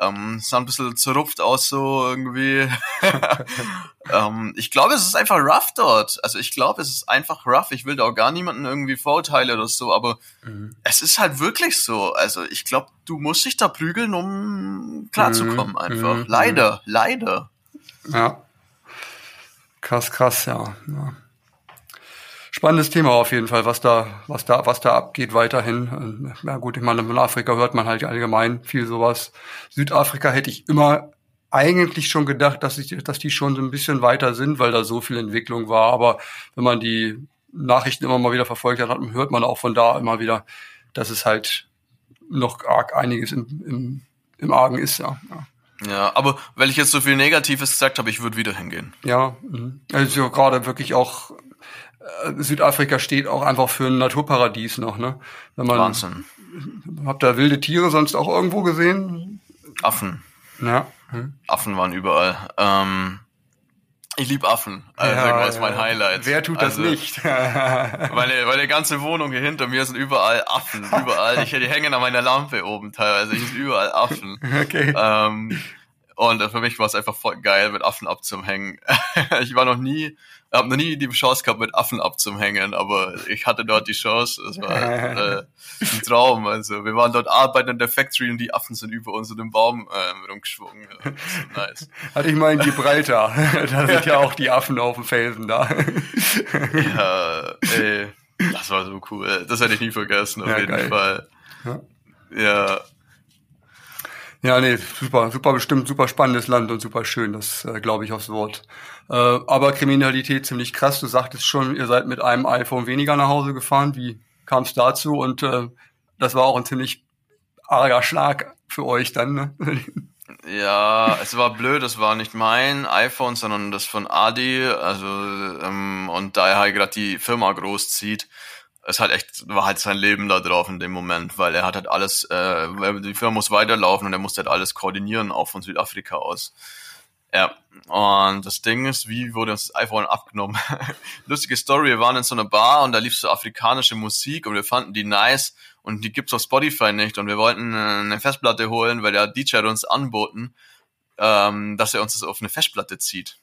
ähm, sah ein bisschen zerrupft aus so irgendwie. ähm, ich glaube, es ist einfach rough dort. Also ich glaube, es ist einfach rough. Ich will da auch gar niemanden irgendwie Vorteile oder so, aber mhm. es ist halt wirklich so. Also ich glaube, du musst dich da prügeln, um klarzukommen mhm. einfach. Mhm. Leider, leider. Ja. Krass, krass, ja. ja spannendes Thema auf jeden Fall, was da, was da, was da abgeht weiterhin. Na gut, ich meine, in Afrika hört man halt allgemein viel sowas. Südafrika hätte ich immer eigentlich schon gedacht, dass, ich, dass die schon so ein bisschen weiter sind, weil da so viel Entwicklung war. Aber wenn man die Nachrichten immer mal wieder verfolgt hat, hört man auch von da immer wieder, dass es halt noch arg einiges im, im, im Argen ist, ja. ja. Ja, aber weil ich jetzt so viel Negatives gesagt habe, ich würde wieder hingehen. Ja, mhm. also gerade wirklich auch Südafrika steht auch einfach für ein Naturparadies noch, ne? Wenn man, Wahnsinn. Habt ihr wilde Tiere sonst auch irgendwo gesehen? Affen. Ja. Hm. Affen waren überall. Ähm, ich liebe Affen. Also ja, das ist mein Highlight. Wer tut das also, nicht? meine, meine ganze Wohnung hier hinter mir sind überall Affen. Überall. Ich, die hängen an meiner Lampe oben teilweise. Hier sind überall Affen. Okay. Ähm, und für mich war es einfach voll geil, mit Affen abzuhängen. ich war noch nie habe noch nie die Chance gehabt, mit Affen abzuhängen, aber ich hatte dort die Chance. Es war äh, ein Traum. Also wir waren dort arbeiten in der Factory und die Affen sind über uns in den Baum äh, rumgeschwungen. So nice. Hatte ich mal in Gibraltar. da sind ja auch die Affen auf dem Felsen da. ja, ey, das war so cool. Das hätte ich nie vergessen, auf ja, jeden geil. Fall. Ja. ja. Ja, nee, super, super bestimmt, super spannendes Land und super schön, das äh, glaube ich aufs Wort. Äh, aber Kriminalität ziemlich krass. Du sagtest schon, ihr seid mit einem iPhone weniger nach Hause gefahren. Wie kam es dazu? Und äh, das war auch ein ziemlich arger Schlag für euch dann, ne? Ja, es war blöd, es war nicht mein iPhone, sondern das von Adi, also ähm, und da er halt gerade die Firma großzieht, es hat echt, war halt sein Leben da drauf in dem Moment, weil er hat halt alles, äh, die Firma muss weiterlaufen und er musste halt alles koordinieren, auch von Südafrika aus. Ja, und das Ding ist, wie wurde uns das iPhone abgenommen? Lustige Story, wir waren in so einer Bar und da lief so afrikanische Musik und wir fanden die nice und die gibt's auf Spotify nicht und wir wollten äh, eine Festplatte holen, weil der DJ hat uns anboten, ähm, dass er uns das auf eine Festplatte zieht.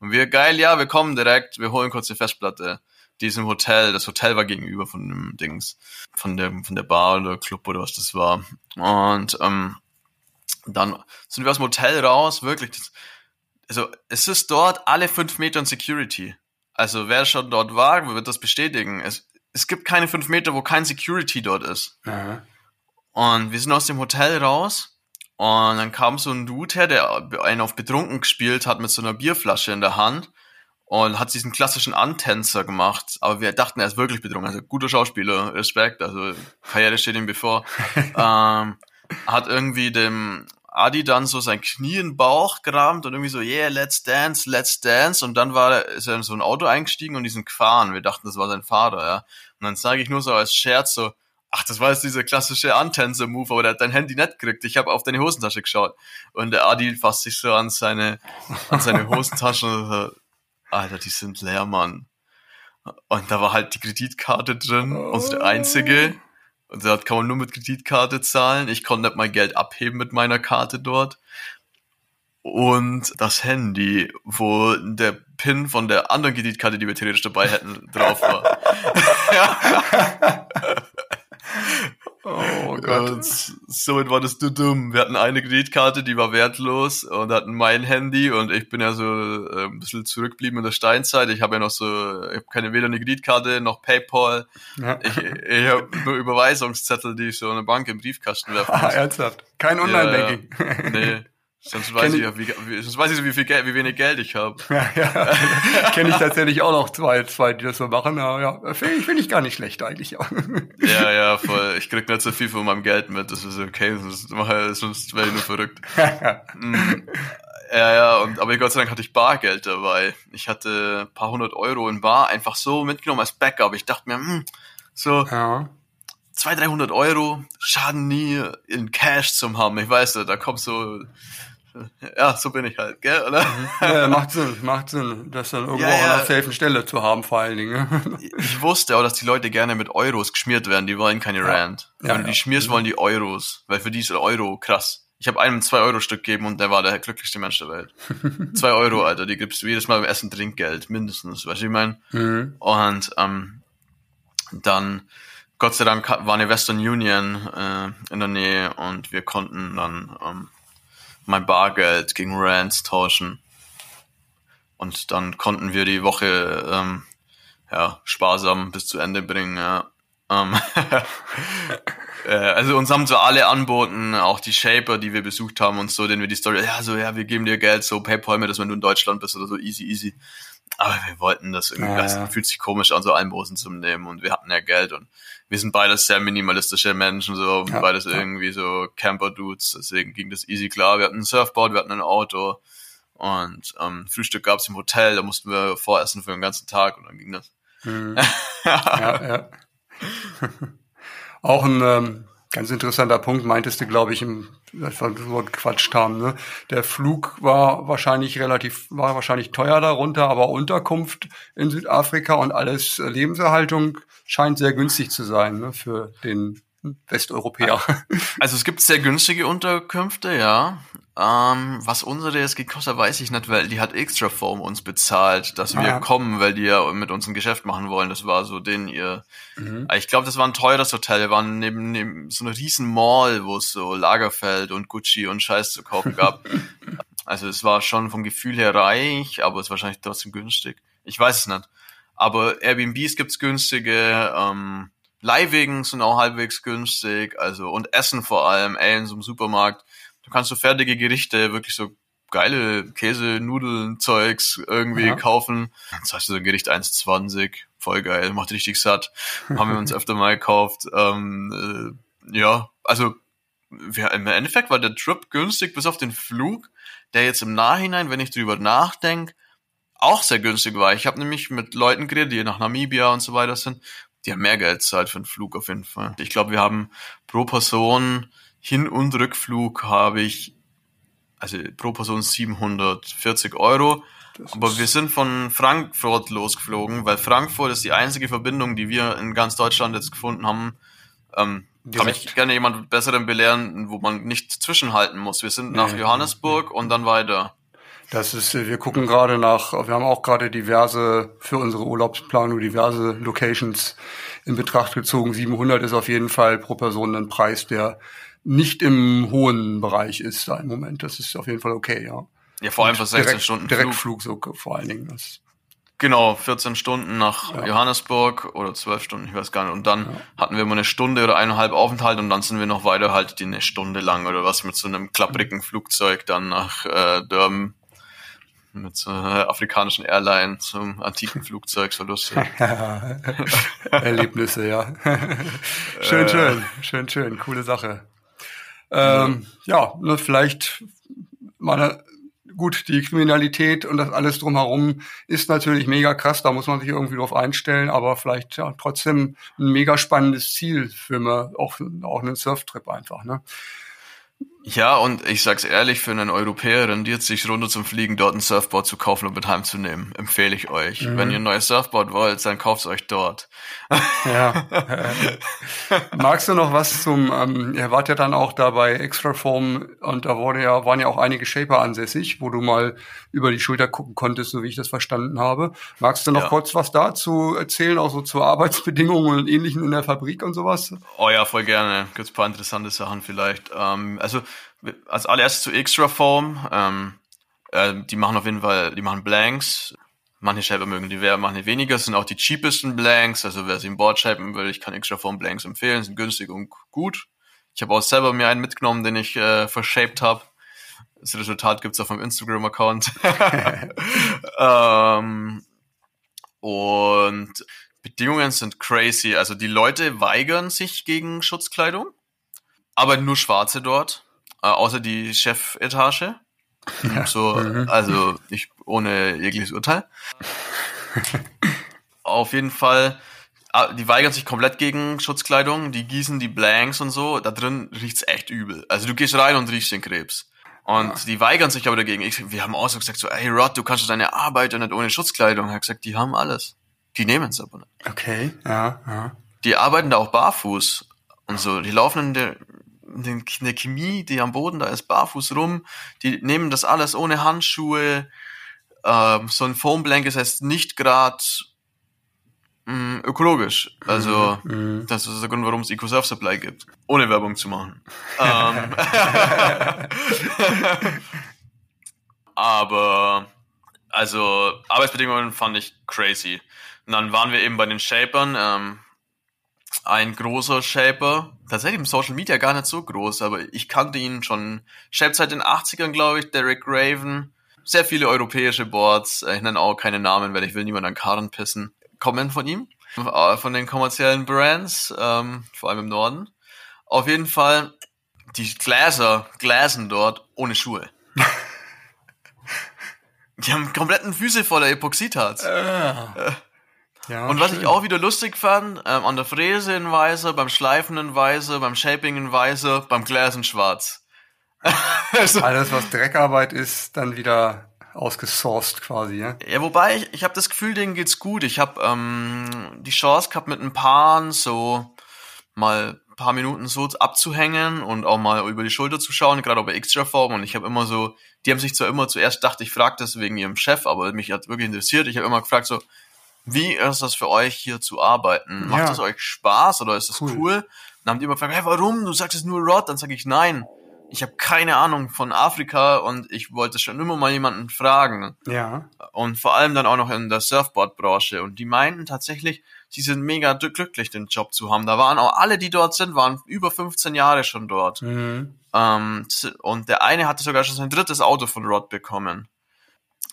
Und wir, geil, ja, wir kommen direkt, wir holen kurz eine Festplatte. Die ist im Hotel, das Hotel war gegenüber von dem Dings, von dem, von der Bar oder Club oder was das war. Und ähm, dann sind wir aus dem Hotel raus, wirklich, das, also es ist dort alle fünf Meter Security. Also wer schon dort war, wird das bestätigen. Es, es gibt keine fünf Meter, wo kein Security dort ist. Aha. Und wir sind aus dem Hotel raus und dann kam so ein Dude her, der einen auf betrunken gespielt hat mit so einer Bierflasche in der Hand und hat diesen klassischen Antänzer gemacht. Aber wir dachten, er ist wirklich betrunken. Also guter Schauspieler, Respekt, also Karriere steht ihm bevor. ähm, hat irgendwie dem Adi dann so sein Knie in den Bauch gerammt und irgendwie so, yeah, let's dance, let's dance. Und dann war er, ist er in so ein Auto eingestiegen und die sind gefahren. Wir dachten, das war sein Vater, ja. Und dann sage ich nur so als Scherz so, ach, das war jetzt dieser klassische Antänzer-Move, aber der hat dein Handy nicht gekriegt. Ich habe auf deine Hosentasche geschaut. Und der Adi fasst sich so an seine, an seine Hosentasche und so, Alter, die sind leer, Mann. Und da war halt die Kreditkarte drin, unsere einzige. Und dort kann man nur mit Kreditkarte zahlen. Ich konnte nicht mal Geld abheben mit meiner Karte dort. Und das Handy, wo der PIN von der anderen Kreditkarte, die wir theoretisch dabei hätten, drauf war. Oh Gott. Somit war das dumm. Wir hatten eine Kreditkarte, die war wertlos und hatten mein Handy und ich bin ja so äh, ein bisschen zurückgeblieben in der Steinzeit. Ich habe ja noch so, ich habe keine weder eine Kreditkarte noch PayPal. Ja. Ich, ich habe nur Überweisungszettel, die ich so in der Bank im Briefkasten werfen muss. Ah, ernsthaft? Kein Online-Banking? Ja, nee. Sonst weiß, ich, wie, wie, sonst weiß ich, wie, viel Geld, wie wenig Geld ich habe. Ja, ja. Kenne ich tatsächlich auch noch zwei, zwei, die das so machen. Ja, ja. finde ich, find ich gar nicht schlecht eigentlich. ja, ja, voll. Ich krieg nicht so viel von meinem Geld mit. Das ist okay, sonst, sonst wäre ich nur verrückt. mm. Ja, ja, und, aber Gott sei Dank hatte ich Bargeld dabei. Ich hatte ein paar hundert Euro in Bar einfach so mitgenommen als Backup. Ich dachte mir, hm, so, ja. 200, 300 Euro, schaden nie in Cash zum haben. Ich weiß, da kommt so ja, so bin ich halt, gell, oder? Mhm. Ja, macht Sinn, macht Sinn, das dann irgendwo ja, ja. an einer safen Stelle zu haben, vor allen Dingen. Ich wusste auch, dass die Leute gerne mit Euros geschmiert werden, die wollen keine ja. Rand. Wenn ja, du die schmierst, wollen die Euros, weil für die ist Euro krass. Ich habe einem zwei Euro Stück gegeben und der war der glücklichste Mensch der Welt. zwei Euro, Alter, die gibst du jedes Mal beim Essen Trinkgeld, mindestens, weißt du, ich meine? Mhm. Und ähm, dann, Gott sei Dank war eine Western Union äh, in der Nähe und wir konnten dann ähm, mein Bargeld gegen Rands tauschen. Und dann konnten wir die Woche ähm, ja, sparsam bis zu Ende bringen. Ja. Ähm, äh, also uns haben so alle anboten, auch die Shaper, die wir besucht haben und so, denen wir die Story, ja, so, ja, wir geben dir Geld, so Paypal mir das, wenn du in Deutschland bist oder so, easy, easy. Aber wir wollten das irgendwie, ja, ja. fühlt sich komisch an, so Almosen zu nehmen und wir hatten ja Geld und wir sind beides sehr minimalistische Menschen, so ja, beides ja. irgendwie so Camper-Dudes, deswegen ging das easy klar. Wir hatten ein Surfboard, wir hatten ein Auto und ähm, Frühstück gab's im Hotel, da mussten wir voressen für den ganzen Tag und dann ging das. Mhm. ja, ja. Auch ein ähm, ganz interessanter Punkt, meintest du, glaube ich, im das war gequatscht haben. Ne? Der Flug war wahrscheinlich relativ, war wahrscheinlich teuer darunter, aber Unterkunft in Südafrika und alles äh, Lebenserhaltung scheint sehr günstig zu sein ne, für den Westeuropäer. Also es gibt sehr günstige Unterkünfte, ja. Ähm, was unsere jetzt gekostet hat, weiß ich nicht, weil die hat extra Form uns bezahlt, dass wir ja. kommen, weil die ja mit uns ein Geschäft machen wollen. Das war so den ihr. Mhm. Ich glaube, das war ein teures Hotel. Wir waren neben, neben so einer riesen Mall, wo es so Lagerfeld und Gucci und Scheiß zu kaufen gab. also es war schon vom Gefühl her reich, aber es ist wahrscheinlich trotzdem günstig. Ich weiß es nicht. Aber Airbnbs gibt's günstige, ähm, Leihwegen sind auch halbwegs günstig, also und Essen vor allem, ey, in so einem Supermarkt. Du kannst so fertige Gerichte, wirklich so geile Käse, Nudeln, Zeugs irgendwie ja. kaufen. Zahlst du so ein Gericht 1,20, voll geil, macht richtig satt. Haben wir uns öfter mal gekauft. Ähm, äh, ja, also wir, im Endeffekt war der Trip günstig bis auf den Flug, der jetzt im Nachhinein, wenn ich drüber nachdenke, auch sehr günstig war. Ich habe nämlich mit Leuten geredet, die nach Namibia und so weiter sind, die haben mehr Geld zahlt für einen Flug auf jeden Fall. Ich glaube, wir haben pro Person Hin- und Rückflug habe ich also pro Person 740 Euro. Das Aber wir sind von Frankfurt losgeflogen, weil Frankfurt ist die einzige Verbindung, die wir in ganz Deutschland jetzt gefunden haben. Ähm, kann mich gerne jemand Besseren belehren, wo man nicht zwischenhalten muss. Wir sind nach Johannesburg und dann weiter. Das ist, wir gucken gerade nach, wir haben auch gerade diverse, für unsere Urlaubsplanung diverse Locations in Betracht gezogen. 700 ist auf jeden Fall pro Person ein Preis, der nicht im hohen Bereich ist da im Moment. Das ist auf jeden Fall okay, ja. Ja, vor allem für 16 direkt, Stunden Direktflug so vor allen Dingen. Das Genau, 14 Stunden nach ja. Johannesburg oder 12 Stunden, ich weiß gar nicht. Und dann ja. hatten wir immer eine Stunde oder eineinhalb Aufenthalt und dann sind wir noch weiter halt die eine Stunde lang oder was mit so einem klapprigen Flugzeug dann nach äh, Durban mit so einer afrikanischen Airline zum antiken Flugzeug, so lustig. Erlebnisse, ja. schön, äh, schön, schön, schön, coole Sache. Ähm, ja, ne, vielleicht meine gut, die Kriminalität und das alles drumherum ist natürlich mega krass, da muss man sich irgendwie drauf einstellen, aber vielleicht ja trotzdem ein mega spannendes Ziel für mir, auch, auch einen Surftrip einfach, ne? Ja, und ich sag's ehrlich, für einen Europäer rendiert sich runter zum Fliegen, dort ein Surfboard zu kaufen und mit heimzunehmen. Empfehle ich euch. Mhm. Wenn ihr ein neues Surfboard wollt, dann kauft euch dort. Ja. Magst du noch was zum, ähm, ihr wart ja dann auch da bei Extraform und da wurde ja, waren ja auch einige Shaper ansässig, wo du mal über die Schulter gucken konntest, so wie ich das verstanden habe. Magst du noch ja. kurz was dazu erzählen, auch so zu Arbeitsbedingungen und Ähnlichem in der Fabrik und sowas? Oh ja, voll gerne. Gibt's ein paar interessante Sachen vielleicht. Ähm, also als allererstes zu Extra Form. Ähm, äh, die machen auf jeden Fall, die machen Blanks. Manche Shaper mögen die mehr, manche weniger. Das sind auch die cheapesten Blanks. Also wer sie im Board shapen will, ich kann Extra Form Blanks empfehlen. Sind günstig und gut. Ich habe auch selber mir einen mitgenommen, den ich äh, verschaped habe. Das Resultat gibt's auf meinem Instagram-Account. ähm, und Bedingungen sind crazy. Also die Leute weigern sich gegen Schutzkleidung, aber nur Schwarze dort außer die Chefetage. Ja. So, mhm. also ich ohne jegliches Urteil. Auf jeden Fall, ah, die weigern sich komplett gegen Schutzkleidung, die gießen die Blanks und so, da drin riecht's echt übel. Also du gehst rein und riechst den Krebs. Und ja. die weigern sich aber dagegen. Ich, wir haben auch so gesagt, so, ey Rod, du kannst deine Arbeit ja nicht ohne Schutzkleidung. Er hat gesagt, die haben alles. Die nehmen es aber nicht. Okay, ja, ja. Die arbeiten da auch barfuß und so. Die laufen in der, in der Chemie, die am Boden da ist, barfuß rum, die nehmen das alles ohne Handschuhe. Ähm, so ein Foam Blanket heißt nicht gerade mm, ökologisch. Also mhm, mhm. das ist der Grund, warum es Eco Surf Supply gibt. Ohne Werbung zu machen. ähm, aber also Arbeitsbedingungen fand ich crazy. Und dann waren wir eben bei den Shapern. Ähm, ein großer Shaper, tatsächlich im Social Media gar nicht so groß, aber ich kannte ihn schon, Shape seit den 80ern, glaube ich, Derek Raven, sehr viele europäische Boards, ich nenne auch keine Namen, weil ich will niemand an Karren pissen, kommen von ihm, äh, von den kommerziellen Brands, ähm, vor allem im Norden. Auf jeden Fall, die Gläser glasen dort ohne Schuhe. die haben kompletten Füße voller Epoxidharz. Äh. Ja, und was schön. ich auch wieder lustig fand, ähm, an der Fräse in Weiße, beim Schleifen in Weiße, beim Shaping in Weiße, beim Gläsen schwarz. also, Alles, was Dreckarbeit ist, dann wieder ausgesourced quasi, ja? Ja, wobei, ich, ich habe das Gefühl, denen geht's gut. Ich habe ähm, die Chance gehabt, mit ein paar so mal paar Minuten so abzuhängen und auch mal über die Schulter zu schauen, gerade auch bei Extra-Form. Und ich habe immer so, die haben sich zwar immer zuerst gedacht, ich frage das wegen ihrem Chef, aber mich hat wirklich interessiert. Ich habe immer gefragt so, wie ist das für euch hier zu arbeiten? Macht es euch Spaß oder ist das cool? cool? Dann haben die immer gefragt, hey, warum? Du sagst es nur Rod. Dann sage ich, nein. Ich habe keine Ahnung von Afrika und ich wollte schon immer mal jemanden fragen. Ja. Und vor allem dann auch noch in der Surfboard-Branche. Und die meinten tatsächlich, sie sind mega glücklich, den Job zu haben. Da waren auch alle, die dort sind, waren über 15 Jahre schon dort. Mhm. Ähm, und der eine hatte sogar schon sein drittes Auto von Rod bekommen.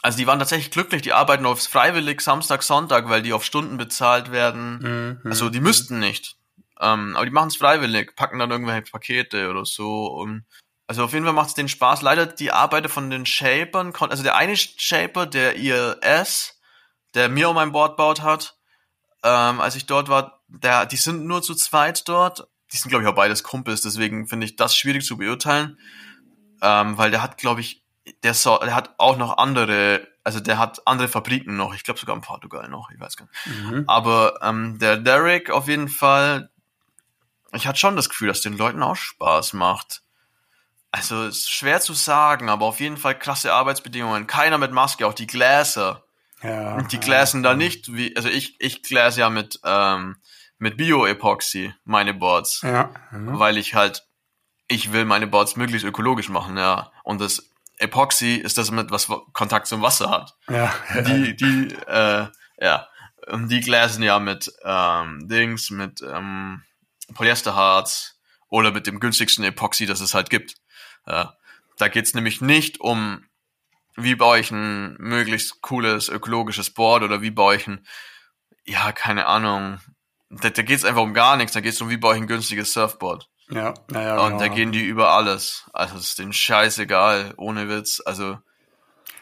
Also die waren tatsächlich glücklich, die arbeiten aufs freiwillig Samstag, Sonntag, weil die auf Stunden bezahlt werden. Mhm. Also die müssten nicht. Ähm, aber die machen es freiwillig, packen dann irgendwelche Pakete oder so. Und also auf jeden Fall macht es den Spaß. Leider die Arbeiter von den Shapern, also der eine Shaper, der ILS, der mir um mein Board baut hat, ähm, als ich dort war, der, die sind nur zu zweit dort. Die sind, glaube ich, auch beides Kumpels, deswegen finde ich das schwierig zu beurteilen. ähm, weil der hat, glaube ich, der, so, der hat auch noch andere, also der hat andere Fabriken noch, ich glaube sogar in Portugal noch, ich weiß gar nicht. Mhm. Aber ähm, der Derek auf jeden Fall, ich hatte schon das Gefühl, dass den Leuten auch Spaß macht. Also ist schwer zu sagen, aber auf jeden Fall krasse Arbeitsbedingungen. Keiner mit Maske, auch die Gläser. Ja, die gläsen ja, da nicht wie, also ich, ich gläse ja mit, ähm, mit Bio-Epoxy meine Boards. Ja. Mhm. Weil ich halt, ich will meine Boards möglichst ökologisch machen, ja. Und das Epoxy ist das mit, was Kontakt zum Wasser hat. Ja. Die, die, äh, ja. Die gläsen ja mit ähm, Dings, mit ähm, Polyesterharz oder mit dem günstigsten Epoxy, das es halt gibt. Ja. Da geht's nämlich nicht um, wie baue ich ein möglichst cooles ökologisches Board oder wie baue ich ein, ja, keine Ahnung. Da, da geht's einfach um gar nichts, da geht's um, wie baue ich ein günstiges Surfboard. Ja, naja. Und genau. da gehen die über alles. Also es ist denen scheißegal, ohne Witz. Also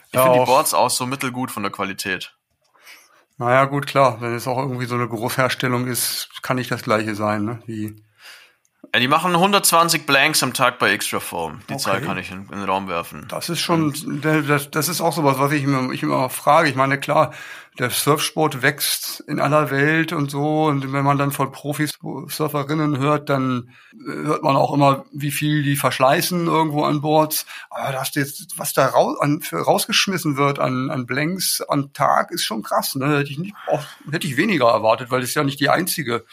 ich ja, finde die Boards auch so mittelgut von der Qualität. Naja, gut, klar. Wenn es auch irgendwie so eine Großherstellung ist, kann nicht das gleiche sein, ne? Wie die machen 120 Blanks am Tag bei Extra Form. Die okay. Zahl kann ich in, in, den Raum werfen. Das ist schon, das, das ist auch sowas, was ich immer, ich immer frage. Ich meine, klar, der Surfsport wächst in aller Welt und so. Und wenn man dann von Profis, Surferinnen hört, dann äh, hört man auch immer, wie viel die verschleißen irgendwo an Boards. Aber das jetzt, was da raus, an, rausgeschmissen wird an, an Blanks am Tag, ist schon krass. Ne? Hätte ich nicht, auch, hätte ich weniger erwartet, weil das ist ja nicht die einzige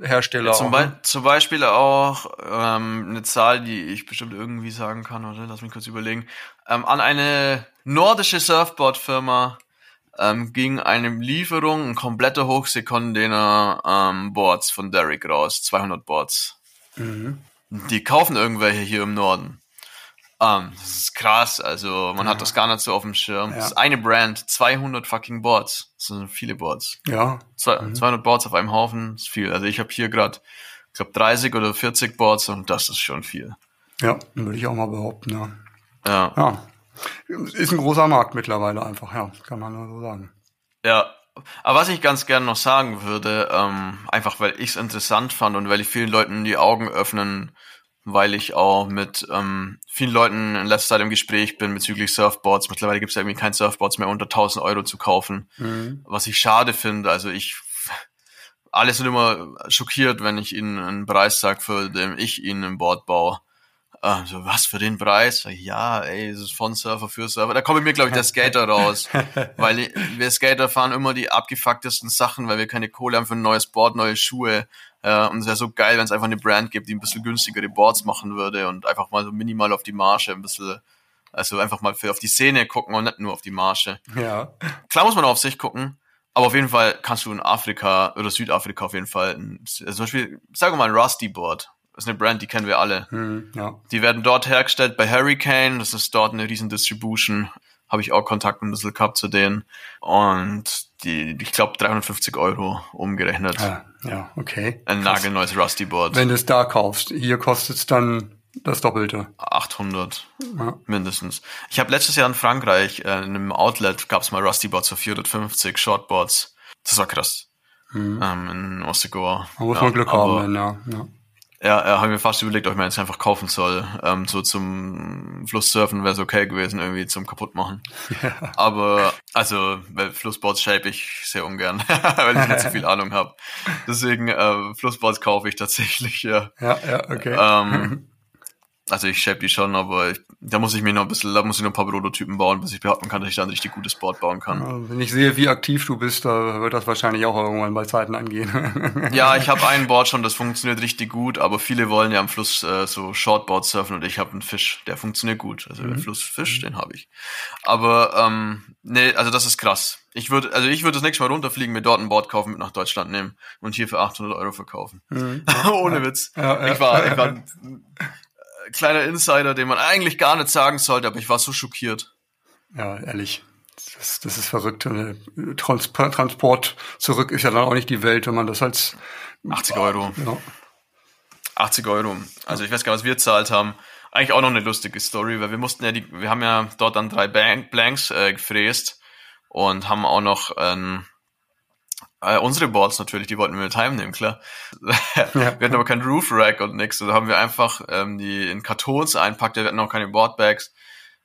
Hersteller. Ja, zum, Be ne? zum, Beispiel auch ähm, eine Zahl, die ich bestimmt irgendwie sagen kann, oder lass mich kurz überlegen. Ähm, an eine nordische Surfboard-Firma ähm, ging eine Lieferung, ein kompletter Hochseekontainer ähm, Boards von Derrick raus, 200 Boards. Mhm. Die kaufen irgendwelche hier im Norden. Um, ähm, das ist krass, also man ja. hat das gar nicht so auf dem Schirm. Ja. Das ist eine Brand, 200 fucking Boards. Sind viele Boards. Ja. Zwei, mhm. 200 Boards auf einem Haufen ist viel. Also ich habe hier gerade, ich glaube 30 oder 40 Boards und das ist schon viel. Ja, würde ich auch mal behaupten, ja. Ja. ja. Ist ein großer Markt mittlerweile einfach, ja, kann man nur so sagen. Ja, aber was ich ganz gerne noch sagen würde, ähm, einfach weil ich es interessant fand und weil ich vielen Leuten die Augen öffnen weil ich auch mit ähm, vielen Leuten in letzter Zeit im Gespräch bin bezüglich Surfboards. Mittlerweile gibt es ja irgendwie kein Surfboards mehr unter 1000 Euro zu kaufen, mhm. was ich schade finde. Also ich alle sind immer schockiert, wenn ich ihnen einen Preis sage, für den ich ihnen ein Board baue. Also, was für den Preis? Ja, ey, es ist von Surfer für Surfer. Da kommt mir, glaube ich, der Skater raus. weil wir Skater fahren immer die abgefucktesten Sachen, weil wir keine Kohle haben für ein neues Board, neue Schuhe. Äh, und es wäre so geil, wenn es einfach eine Brand gibt, die ein bisschen günstigere Boards machen würde und einfach mal so minimal auf die Marge ein bisschen, also einfach mal für auf die Szene gucken und nicht nur auf die Marge. Ja. Klar muss man auf sich gucken, aber auf jeden Fall kannst du in Afrika oder Südafrika auf jeden Fall, ein, also zum Beispiel, wir mal ein Rusty Board. Das ist eine Brand, die kennen wir alle. Hm, ja. Die werden dort hergestellt bei Hurricane. Das ist dort eine riesen Distribution. Habe ich auch Kontakt ein bisschen gehabt zu denen. Und die, ich glaube, 350 Euro umgerechnet. Ja, ja okay. Ein Krass. nagelneues Rusty Board. Wenn du es da kaufst, hier kostet es dann das Doppelte. 800 ja. mindestens. Ich habe letztes Jahr in Frankreich äh, in einem Outlet gab es mal Rusty Boards für 450 Shortboards. Das war krass. Mhm. Ähm, in Ossegoa. Da muss ja, man Glück haben, ja. ja. Ja, er hat mir fast überlegt, ob ich mir jetzt einfach kaufen soll. Ähm, so zum Flusssurfen wäre es okay gewesen, irgendwie zum kaputtmachen. Ja. Aber, also, weil Flussboards shape ich sehr ungern, weil ich nicht so viel Ahnung habe. Deswegen, äh, Flussboards kaufe ich tatsächlich, ja. Ja, ja, okay. Ähm, Also ich shape die schon, aber ich, da muss ich mir noch ein bisschen, da muss ich noch ein paar Prototypen bauen, bis ich behaupten kann, dass ich da ein richtig gutes Board bauen kann. Wenn ich sehe, wie aktiv du bist, da wird das wahrscheinlich auch irgendwann bei Zeiten angehen. ja, ich habe ein Board schon, das funktioniert richtig gut, aber viele wollen ja am Fluss äh, so Shortboard surfen und ich habe einen Fisch, der funktioniert gut. Also mhm. der Flussfisch, den habe ich. Aber ähm, nee, also das ist krass. Ich würde, also ich würde das nächste Mal runterfliegen, mir dort ein Board kaufen, mit nach Deutschland nehmen und hier für 800 Euro verkaufen. Mhm. Ohne Witz. Ja, ja. Ich war, ich war kleiner Insider, den man eigentlich gar nicht sagen sollte, aber ich war so schockiert. Ja, ehrlich. Das, das ist verrückt. Trans Transport zurück ist ja dann auch nicht die Welt, wenn man das als 80 Euro. Ja. 80 Euro. Also ich weiß gar nicht, was wir zahlt haben. Eigentlich auch noch eine lustige Story, weil wir mussten ja die, wir haben ja dort dann drei Blanks äh, gefräst und haben auch noch ähm, Äh, unsere Boards natürlich, die wollten wir mit heimnehmen, klar. Ja. Wir hatten aber kein Roof Rack und nix. Da haben wir einfach ähm, die in Kartons einpackt. Wir hatten auch keine Boardbags.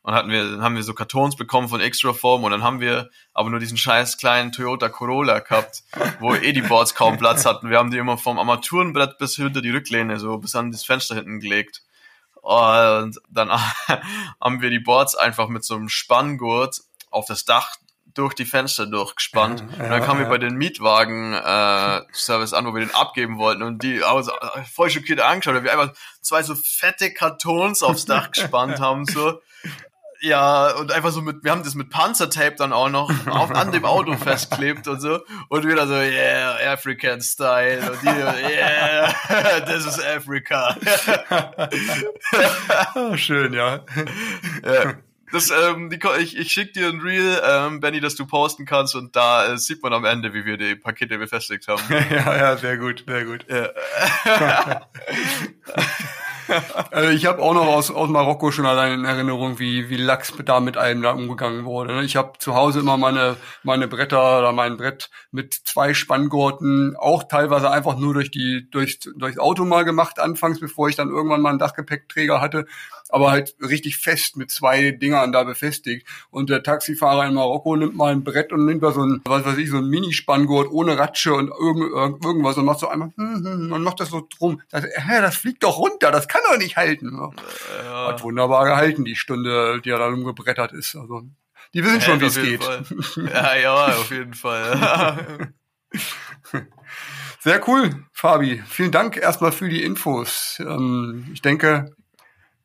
Und hatten wir, dann haben wir so Kartons bekommen von Extra Form und dann haben wir aber nur diesen scheiß kleinen Toyota Corolla gehabt, wo eh die Boards kaum Platz hatten. Wir haben die immer vom Armaturenbrett bis hinter die Rücklehne, so bis an das Fenster hinten gelegt. Und dann haben wir die Boards einfach mit so einem Spanngurt auf das Dach durch die Fenster durchgespannt. Ja, und dann kamen ja. wir bei den Mietwagen-Service äh, an, wo wir den abgeben wollten. Und die also, voll schockiert angeschaut, weil wir einfach zwei so fette Kartons aufs Dach gespannt haben. so ja, und einfach so mit, wir haben das mit Panzertape dann auch noch auf, an dem Auto festklebt und so. Und wieder so, yeah, African Style. Und die, yeah, this is Africa. schön, ja. ja. Das, ähm, die, ich, ich schick dir ein Reel, ähm, Benny, dass du posten kannst und da äh, sieht man am Ende, wie wir die Pakete befestigt haben. ja, ja, sehr gut, sehr gut. Ja. also ich habe auch noch aus, aus Marokko schon allein in Erinnerung, wie, wie Lachs da mit einem da umgegangen wurde. Ne? Ich habe zu Hause immer meine, meine Bretter oder mein Brett mit zwei Spanngurten, auch teilweise einfach nur durch die, durch, durchs Auto mal gemacht anfangs, bevor ich dann irgendwann mal einen Dachgepäckträger hatte, aber halt richtig fest mit zwei Dingern da befestigt. Und der Taxifahrer in Marokko nimmt mal ein Brett und nimmt da so ein, was weiß ich, so ein Minispanngurt ohne Ratsche und irgend, irgendwas und macht so einmal, hm, hm, und macht das so drum. Das, hä, das fliegt doch runter, das kann doch nicht halten. Ja. Hat wunderbar gehalten, die Stunde, die er dann umgebrettert ist. Also, die wissen schon, wie es geht. Fall. Ja, ja, auf jeden Fall. Sehr cool, Fabi. Vielen Dank erstmal für die Infos. Ähm, ich denke,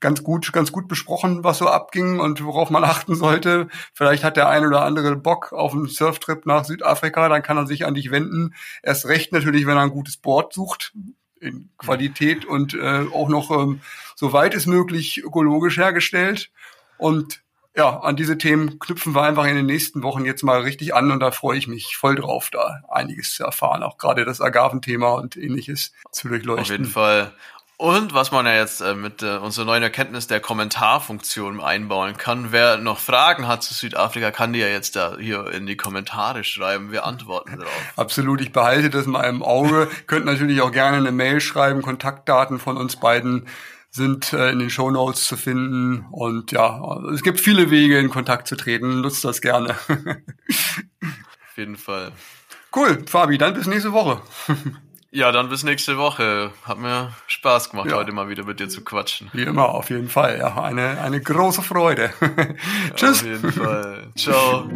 ganz gut, ganz gut besprochen, was so abging und worauf man achten sollte. Vielleicht hat der ein oder andere Bock auf einen Surftrip nach Südafrika, dann kann er sich an dich wenden. Erst recht natürlich, wenn er ein gutes Board sucht in Qualität und äh, auch noch ähm, so weit es möglich ökologisch hergestellt. Und ja, an diese Themen knüpfen wir einfach in den nächsten Wochen jetzt mal richtig an und da freue ich mich voll drauf, da einiges zu erfahren, auch gerade das Agaventhema und ähnliches zu durchleuchten. Auf jeden Fall. Und was man ja jetzt äh, mit äh, unserer neuen Erkenntnis der Kommentarfunktion einbauen kann, wer noch Fragen hat zu Südafrika, kann die ja jetzt da hier in die Kommentare schreiben. Wir antworten darauf. Absolut, ich behalte das mal im Auge. Könnt natürlich auch gerne eine Mail schreiben. Kontaktdaten von uns beiden sind äh, in den Show Notes zu finden. Und ja, es gibt viele Wege, in Kontakt zu treten. Nutzt das gerne. Auf jeden Fall. Cool, Fabi, dann bis nächste Woche. Ja, dann bis nächste Woche. Hat mir Spaß gemacht, ja. heute mal wieder mit dir zu quatschen. Wie immer, auf jeden Fall. Ja, eine, eine große Freude. Tschüss. Auf jeden Fall. Ciao.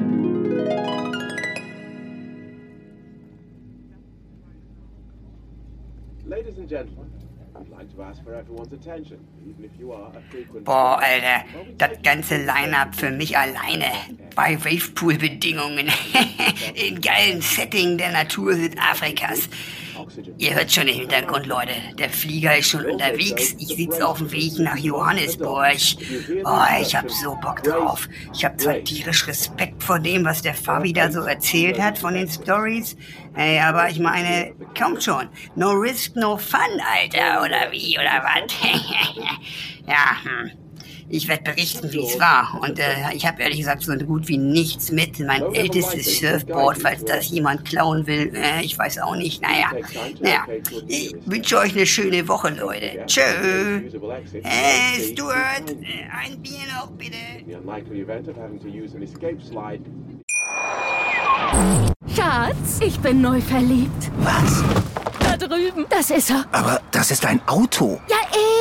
Ladies and gentlemen, I'd like to ask for everyone's attention, even if you are a frequent... Boah, Alter, das ganze Line-Up für mich alleine. Bei Wavepool-Bedingungen. In geilen Setting der Natur Südafrikas. Ihr hört schon im Hintergrund, Leute. Der Flieger ist schon unterwegs. Ich sitze auf dem Weg nach Johannesburg. Oh, ich hab so Bock drauf. Ich hab zwar tierisch Respekt vor dem, was der Fabi da so erzählt hat von den Stories. Ey, aber ich meine, kommt schon. No risk, no fun, Alter. Oder wie, oder was? ja, hm. Ich werde berichten, wie es war. Und äh, ich habe ehrlich gesagt so gut wie nichts mit. Mein ältestes Surfboard, falls das jemand klauen will. Äh, ich weiß auch nicht. Naja, naja. Ich wünsche euch eine schöne Woche, Leute. Tschö. Hey, Stuart, ein Bier noch, bitte. Schatz, ich bin neu verliebt. Was? Da drüben. Das ist er. Aber das ist ein Auto. Ja,